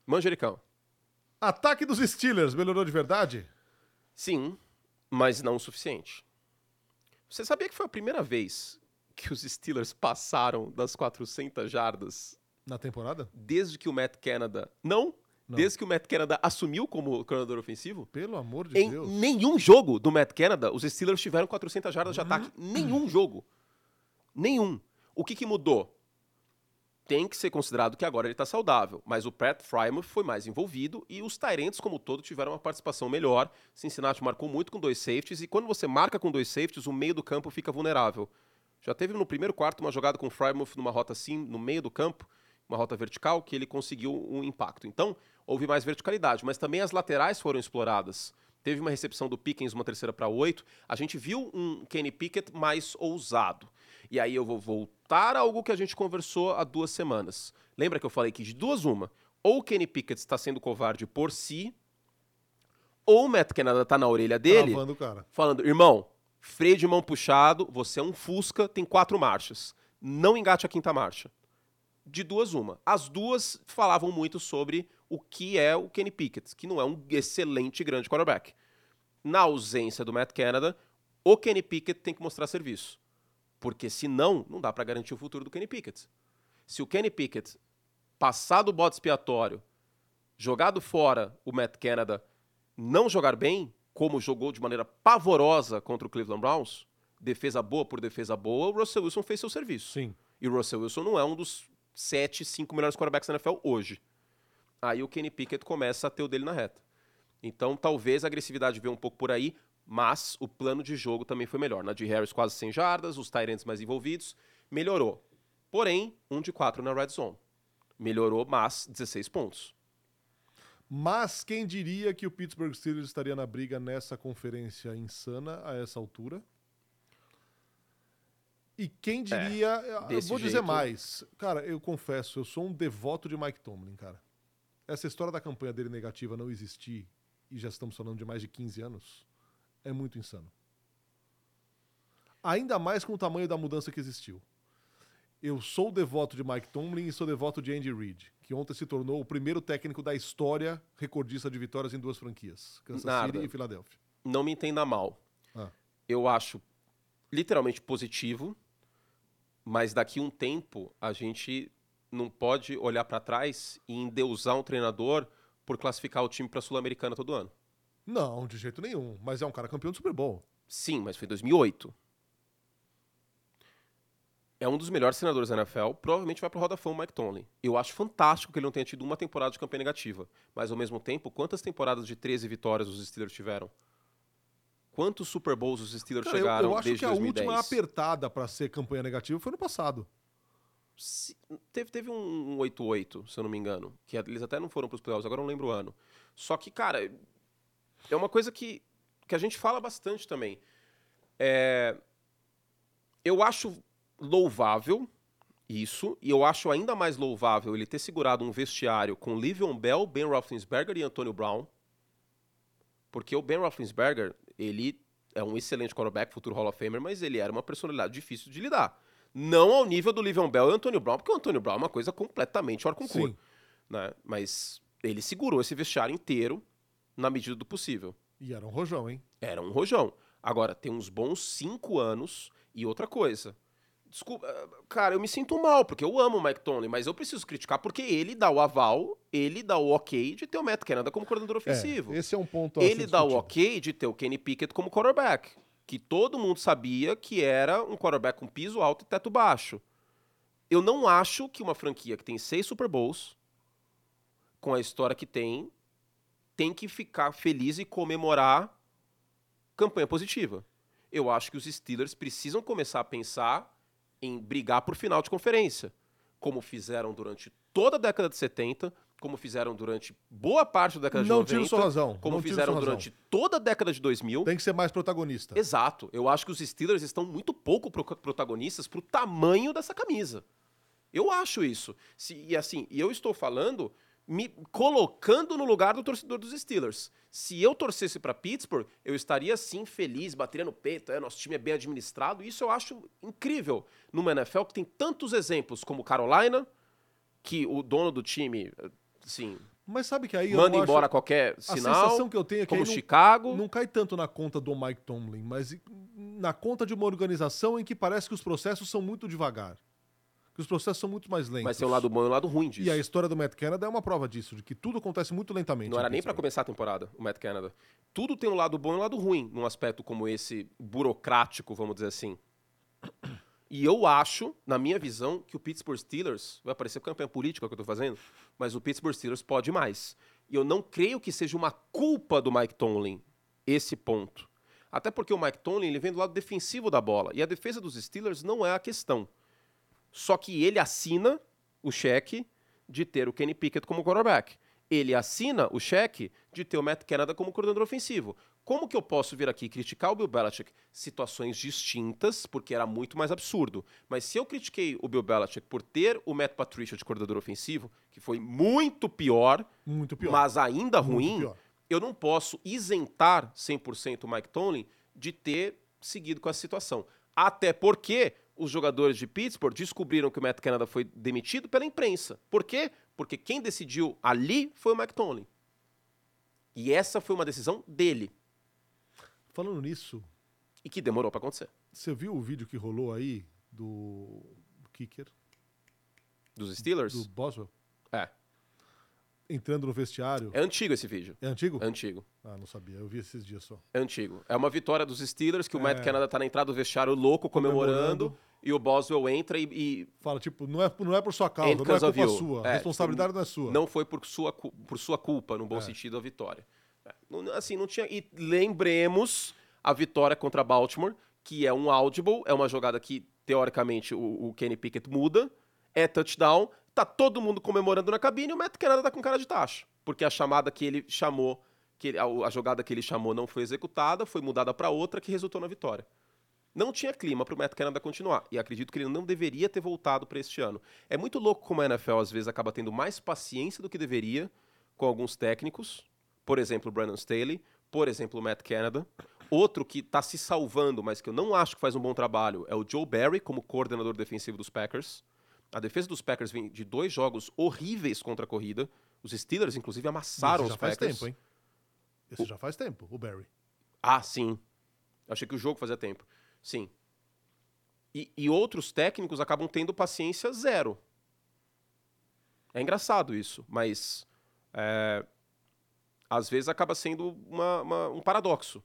Manjericão. Ataque dos Steelers, melhorou de verdade? Sim, mas não o suficiente. Você sabia que foi a primeira vez que os Steelers passaram das 400 jardas Na temporada? desde que o Matt Canada. Não, Não. desde que o Matt Canada assumiu como coordenador ofensivo? Pelo amor de Em Deus. nenhum jogo do Matt Canada, os Steelers tiveram 400 jardas de Uhum. ataque. Nenhum jogo. Nenhum. O que, que mudou? Tem que ser considerado que agora ele está saudável, mas o Pat Frymouth foi mais envolvido e os Tyrants, como todo, tiveram uma participação melhor. Cincinnati marcou muito com dois safeties e quando você marca com dois safeties, o meio do campo fica vulnerável. Já teve no primeiro quarto uma jogada com o Frymouth numa rota assim, no meio do campo, uma rota vertical, que ele conseguiu um impacto. Então, houve mais verticalidade, mas também as laterais foram exploradas. Teve uma recepção do Pickens, uma terceira para oito. A gente viu um Kenny Pickett mais ousado. E aí eu vou voltar a algo que a gente conversou há duas semanas. Lembra que eu falei que de duas uma, ou o Kenny Pickett está sendo covarde por si, ou o Matt Canada está na orelha dele Travando falando, irmão, freio de mão puxado, você é um Fusca, tem quatro marchas. Não engate a quinta marcha. De duas, uma. As duas falavam muito sobre o que é o Kenny Pickett, que não é um excelente grande quarterback. Na ausência do Matt Canada, o Kenny Pickett tem que mostrar serviço. Porque senão, não dá para garantir o futuro do Kenny Pickett. Se o Kenny Pickett passar do bode expiatório jogado fora o Matt Canada não jogar bem, como jogou de maneira pavorosa contra o Cleveland Browns, defesa boa por defesa boa, o Russell Wilson fez seu serviço. Sim. E o Russell Wilson não é um dos sete, cinco melhores quarterbacks da NFL hoje. Aí o Kenny Pickett começa a ter o dele na reta. Então talvez a agressividade veio um pouco por aí, mas o plano de jogo também foi melhor. Najee Harris quase 100 jardas, os Tyrants mais envolvidos, melhorou. Porém, um de quatro na red zone. Melhorou, mas 16 pontos. Mas quem diria que o Pittsburgh Steelers estaria na briga nessa conferência insana a essa altura? E quem diria. eu desse vou dizer jeito- mais. Cara, eu confesso, eu sou um devoto de Mike Tomlin, cara. Essa história da campanha dele negativa não existir, e já estamos falando de mais de 15 anos, é muito insano. Ainda mais com o tamanho da mudança que existiu. Eu sou devoto de Mike Tomlin e sou devoto de Andy Reid, que ontem se tornou o primeiro técnico da história recordista de vitórias em duas franquias, Kansas Nada. City e Filadélfia. Não me entenda mal. Ah. Eu acho literalmente positivo, mas daqui um tempo a gente não pode olhar para trás e endeusar um treinador por classificar o time para Sul-Americana todo ano. Não, de jeito nenhum. Mas é um cara campeão do Super Bowl. Sim, mas foi em 2008. É um dos melhores treinadores da NFL, provavelmente vai para Roda Fama o Mike Tomlin. Eu acho fantástico que ele não tenha tido uma temporada de campanha negativa, mas ao mesmo tempo, quantas temporadas de 13 vitórias os Steelers tiveram? Quantos Super Bowls os Steelers Cara, chegaram eu acho desde que a 2010? última apertada pra ser campanha negativa foi no passado. Se- teve, teve um 8-8, se eu não me engano. Que eles até não foram para os playoffs, agora não lembro o ano. Só que, cara, é uma coisa que, que a gente fala bastante também. É, eu acho louvável isso, e eu acho ainda mais louvável ele ter segurado um vestiário com Livion Bell, Ben Roethlisberger e Antonio Brown. Porque o Ben Roethlisberger, ele é um excelente quarterback, futuro Hall of Famer, mas ele era uma personalidade difícil de lidar. Não ao nível do Livion Bell e Antonio Brown, porque o Antonio Brown é uma coisa completamente hora com cor. Sim. Né? Mas ele segurou esse vestiário inteiro na medida do possível. E era um rojão, hein? Era um rojão. Agora, tem uns bons cinco anos e outra coisa. Desculpa, cara, eu me sinto mal, porque eu amo o Mike Tomlin, mas eu preciso criticar porque ele dá o aval, ele dá o ok de ter o Matt Canada como coordenador ofensivo. É, esse é um ponto ele dá o discutido. ok de ter o Kenny Pickett como quarterback, que todo mundo sabia que era um quarterback com piso alto e teto baixo. Eu não acho que uma franquia que tem seis Super Bowls, com a história que tem, tem que ficar feliz e comemorar campanha positiva. Eu acho que os Steelers precisam começar a pensar em brigar por final de conferência, como fizeram durante toda a década de 70, como fizeram durante boa parte da década de Não 90, tiro sua razão. como não fizeram razão. durante toda a década de 2000. Tem que ser mais protagonista. Exato. Eu acho que os Steelers estão muito pouco pro- protagonistas pro tamanho dessa camisa. Eu acho isso. Se- e assim, eu estou falando me colocando no lugar do torcedor dos Steelers. Se eu torcesse para Pittsburgh, eu estaria sim feliz, bateria no peito, é, nosso time é bem administrado. Isso eu acho incrível numa NFL que tem tantos exemplos como Carolina, que o dono do time, assim, Mas sabe que aí eu manda embora qualquer A sinal, sensação que eu tenho é que como não, Chicago. não cai tanto na conta do Mike Tomlin, mas na conta de uma organização em que parece que os processos são muito devagar. Que os processos são muito mais lentos. Mas tem um lado bom e um lado ruim disso. E a história do Matt Canada é uma prova disso, de que tudo acontece muito lentamente. Não era nem pra Pittsburgh. começar a temporada, o Matt Canada. Tudo tem um lado bom e um lado ruim, num aspecto como esse burocrático, vamos dizer assim. E eu acho, na minha visão, que o Pittsburgh Steelers, vai parecer campanha política que eu tô fazendo, mas o Pittsburgh Steelers pode mais. E eu não creio que seja uma culpa do Mike Tomlin esse ponto. Até porque o Mike Tomlin ele vem do lado defensivo da bola, e a defesa dos Steelers não é a questão. Só que ele assina o cheque de ter o Kenny Pickett como quarterback. Ele assina o cheque de ter o Matt Canada como coordenador ofensivo. Como que eu posso vir aqui criticar o Bill Belichick? Situações distintas, porque era muito mais absurdo. Mas se eu critiquei o Bill Belichick por ter o Matt Patricia de coordenador ofensivo, que foi muito pior, Muito pior. mas ainda Muito ruim, pior. eu não posso isentar 100% o Mike Tomlin de ter seguido com essa situação. Até porque os jogadores de Pittsburgh descobriram que o Matt Canada foi demitido pela imprensa. Por quê? Porque quem decidiu ali foi o Mike Tomlin. E essa foi uma decisão dele. Falando nisso, E que demorou para acontecer. você viu o vídeo que rolou aí do kicker, Dos Steelers? do Boswell? É. entrando no vestiário. É antigo esse vídeo. É antigo? É antigo. Ah, não sabia. Eu vi esses dias só. É antigo. É uma vitória dos Steelers que o É. Matt Canada tá na entrada do vestiário louco, comemorando, Comemorando. e o Boswell entra e, e Fala, tipo, não é, não é por sua causa, não é culpa sua. É, a responsabilidade tipo, não é sua. não foi por sua, por sua culpa, no bom É. sentido, a vitória. Assim, não tinha. E lembremos a vitória contra Baltimore, que é um audible, é uma jogada que, teoricamente, o, o Kenny Pickett muda, é touchdown, tá todo mundo comemorando na cabine e o Matt Canada tá com cara de taxa. Porque a chamada que ele chamou, que ele- a, a jogada que ele chamou não foi executada, foi mudada para outra que resultou na vitória. Não tinha clima pro Matt Canada continuar. E acredito que ele não deveria ter voltado para este ano. É muito louco como a NFL às vezes acaba tendo mais paciência do que deveria com alguns técnicos. Por exemplo, o Brandon Staley. Por exemplo, o Matt Canada. Outro que está se salvando, mas que eu não acho que faz um bom trabalho, é o Joe Barry como coordenador defensivo dos Packers. A defesa dos Packers vem de dois jogos horríveis contra a corrida. Os Steelers, inclusive, amassaram Esse os já faz Packers. tempo, hein? Esse já faz tempo, o Barry. Ah, sim. Achei que o jogo fazia tempo. Sim. E, e outros técnicos acabam tendo paciência zero. É engraçado isso, mas é, às vezes acaba sendo uma- uma- um paradoxo.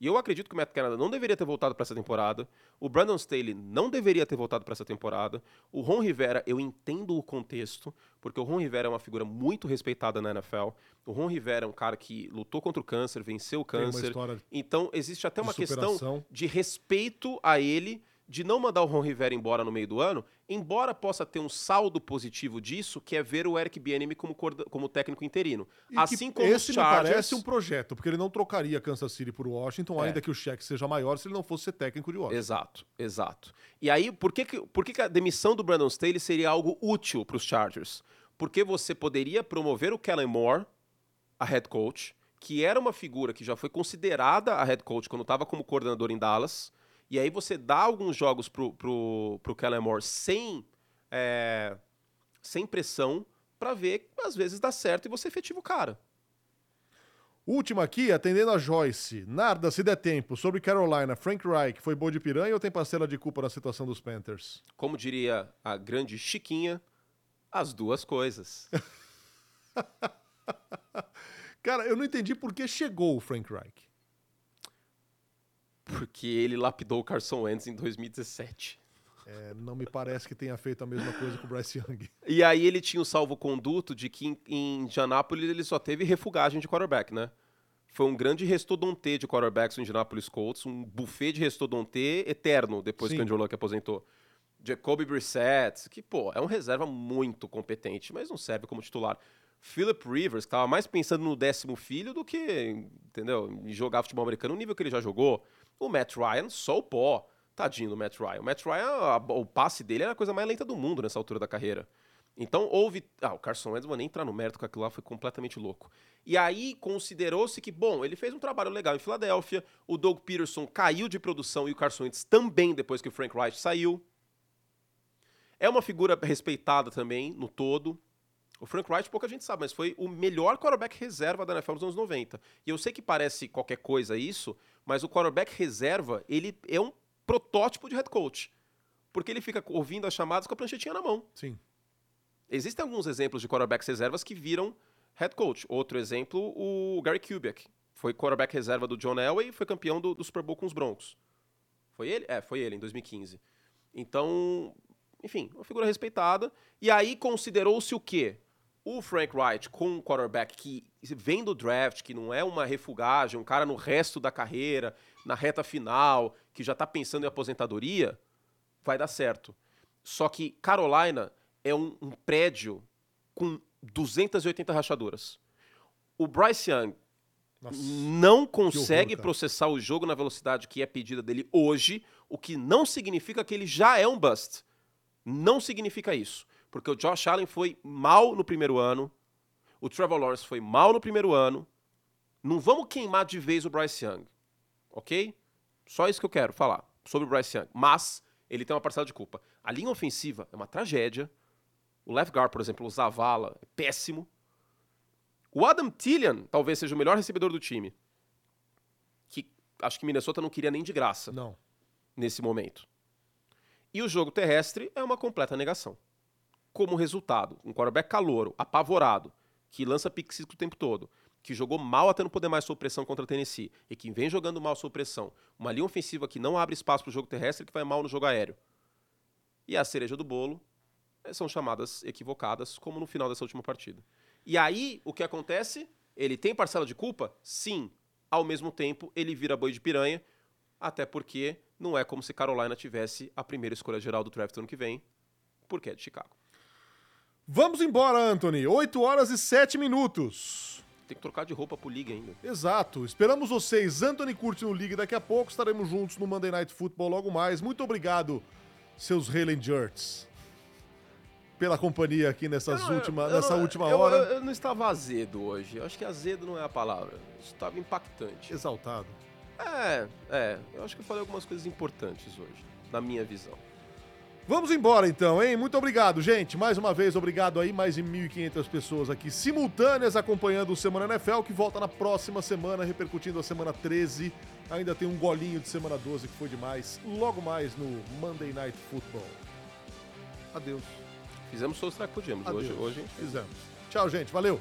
E eu acredito que o Matt Canada não deveria ter voltado para essa temporada. O Brandon Staley não deveria ter voltado para essa temporada. O Ron Rivera, eu entendo o contexto, porque o Ron Rivera é uma figura muito respeitada na NFL. O Ron Rivera é um cara que lutou contra o câncer, venceu o câncer. Então, existe até uma questão superação. de respeito a ele, de não mandar o Ron Rivera embora no meio do ano, embora possa ter um saldo positivo disso, que é ver o Eric Bieniemy como, como técnico interino. E assim como esse os me Chargers... parece um projeto, porque ele não trocaria Kansas City por Washington, É. ainda que o cheque seja maior, se ele não fosse ser técnico de Washington. Exato, exato. E aí, por que, que, por que, que a demissão do Brandon Staley seria algo útil para os Chargers? Porque você poderia promover o Kellen Moore a head coach, que era uma figura que já foi considerada a head coach quando estava como coordenador em Dallas, e aí você dá alguns jogos pro, pro, pro Kellen Moore sem, é, sem pressão para ver que às vezes dá certo e você efetiva o cara. Última aqui, atendendo a Joyce. Narda, se der tempo, sobre Carolina, Frank Reich foi bom de piranha ou tem parcela de culpa na situação dos Panthers? Como diria a grande Chiquinha, as duas coisas. Cara, eu não entendi por que chegou o Frank Reich. Porque ele lapidou o Carson Wentz em 2017. É, não me parece que tenha feito a mesma coisa com o Bryce Young. E aí ele tinha o salvo-conduto de que em, em Indianápolis ele só teve refugagem de quarterback, né? Foi um grande restodonte de quarterbacks no Indianapolis Colts, um buffet de restodonte eterno depois Sim. que o Andrew Luck aposentou. Jacoby Brissett, que, pô, é um reserva muito competente, mas não serve como titular. Philip Rivers, que tava mais pensando no décimo filho do que, entendeu, em jogar futebol americano, no nível que ele já jogou. O Matt Ryan, só o pó. Tadinho do Matt Ryan. O Matt Ryan, a- o passe dele era a coisa mais lenta do mundo nessa altura da carreira. Então houve. Ah, o Carson Wentz, vou nem entrar no mérito, que aquilo lá foi completamente louco. E aí considerou-se que, bom, ele fez um trabalho legal em Filadélfia, o Doug Peterson caiu de produção e o Carson Wentz também depois que o Frank Reich saiu. É uma figura respeitada também no todo. O Frank Reich, pouca gente sabe, mas foi o melhor quarterback reserva da NFL nos anos 90. E eu sei que parece qualquer coisa isso, mas o quarterback reserva, ele é um protótipo de head coach. Porque ele fica ouvindo as chamadas com a pranchetinha na mão. Sim. Existem alguns exemplos de quarterbacks reservas que viram head coach. Outro exemplo, o Gary Kubiak. Foi quarterback reserva do John Elway e foi campeão do, do Super Bowl com os Broncos. Foi ele? É, foi ele, em 2015. Então, enfim, uma figura respeitada. E aí considerou-se o quê? O Frank Wright com um quarterback que vem do draft, que não é uma refugagem, um cara no resto da carreira, na reta final, que já tá pensando em aposentadoria, vai dar certo. Só que Carolina é um, um prédio com 280 rachaduras. O Bryce Young Nossa. não consegue cara. processar o jogo na velocidade que é pedida dele hoje, o que não significa que ele já é um bust. Não significa isso. Porque o Josh Allen foi mal no primeiro ano, o Trevor Lawrence foi mal no primeiro ano. Não vamos queimar de vez o Bryce Young, ok? Só isso que eu quero falar sobre o Bryce Young. Mas ele tem uma parcela de culpa. A linha ofensiva é uma tragédia. O left guard, por exemplo, o Zavala, é péssimo. O Adam Tillian talvez seja o melhor recebedor do time. Que acho que Minnesota não queria nem de graça Não. nesse momento. E o jogo terrestre é uma completa negação. Como resultado, um quarterback calouro, apavorado, que lança pick o tempo todo, que jogou mal até não poder mais sob pressão contra a Tennessee, e que vem jogando mal sob pressão, uma linha ofensiva que não abre espaço para o jogo terrestre que vai mal no jogo aéreo. E a cereja do bolo eh, são chamadas equivocadas, como no final dessa última partida. E aí, o que acontece? Ele tem parcela de culpa? Sim. Ao mesmo tempo, ele vira boi de piranha, até porque não é como se Carolina tivesse a primeira escolha geral do draft ano que vem, porque é de Chicago. Vamos embora, Anthony. 8 horas e 7 minutos. Tem que trocar de roupa pro Liga ainda. Exato. Esperamos vocês. Anthony Curti no Liga daqui a pouco. Estaremos juntos no Monday Night Football logo mais. Muito obrigado, seus Halen Jerts, pela companhia aqui nessas Eu última, eu nessa não- última eu- hora. Eu, eu não estava azedo hoje. Eu acho que azedo não é a palavra. Estava impactante. Exaltado. É, é. Eu acho que eu falei algumas coisas importantes hoje, na minha visão. Vamos embora então, hein? Muito obrigado, gente. Mais uma vez, obrigado aí. Mais de 1.500 pessoas aqui simultâneas acompanhando o Semana NFL, que volta na próxima semana, repercutindo a semana 13. Ainda tem um golinho de semana 12 que foi demais. Logo mais no Monday Night Football. Adeus. Fizemos o que podíamos. Adeus. Hoje, hoje Fizemos. Tchau, gente. Valeu.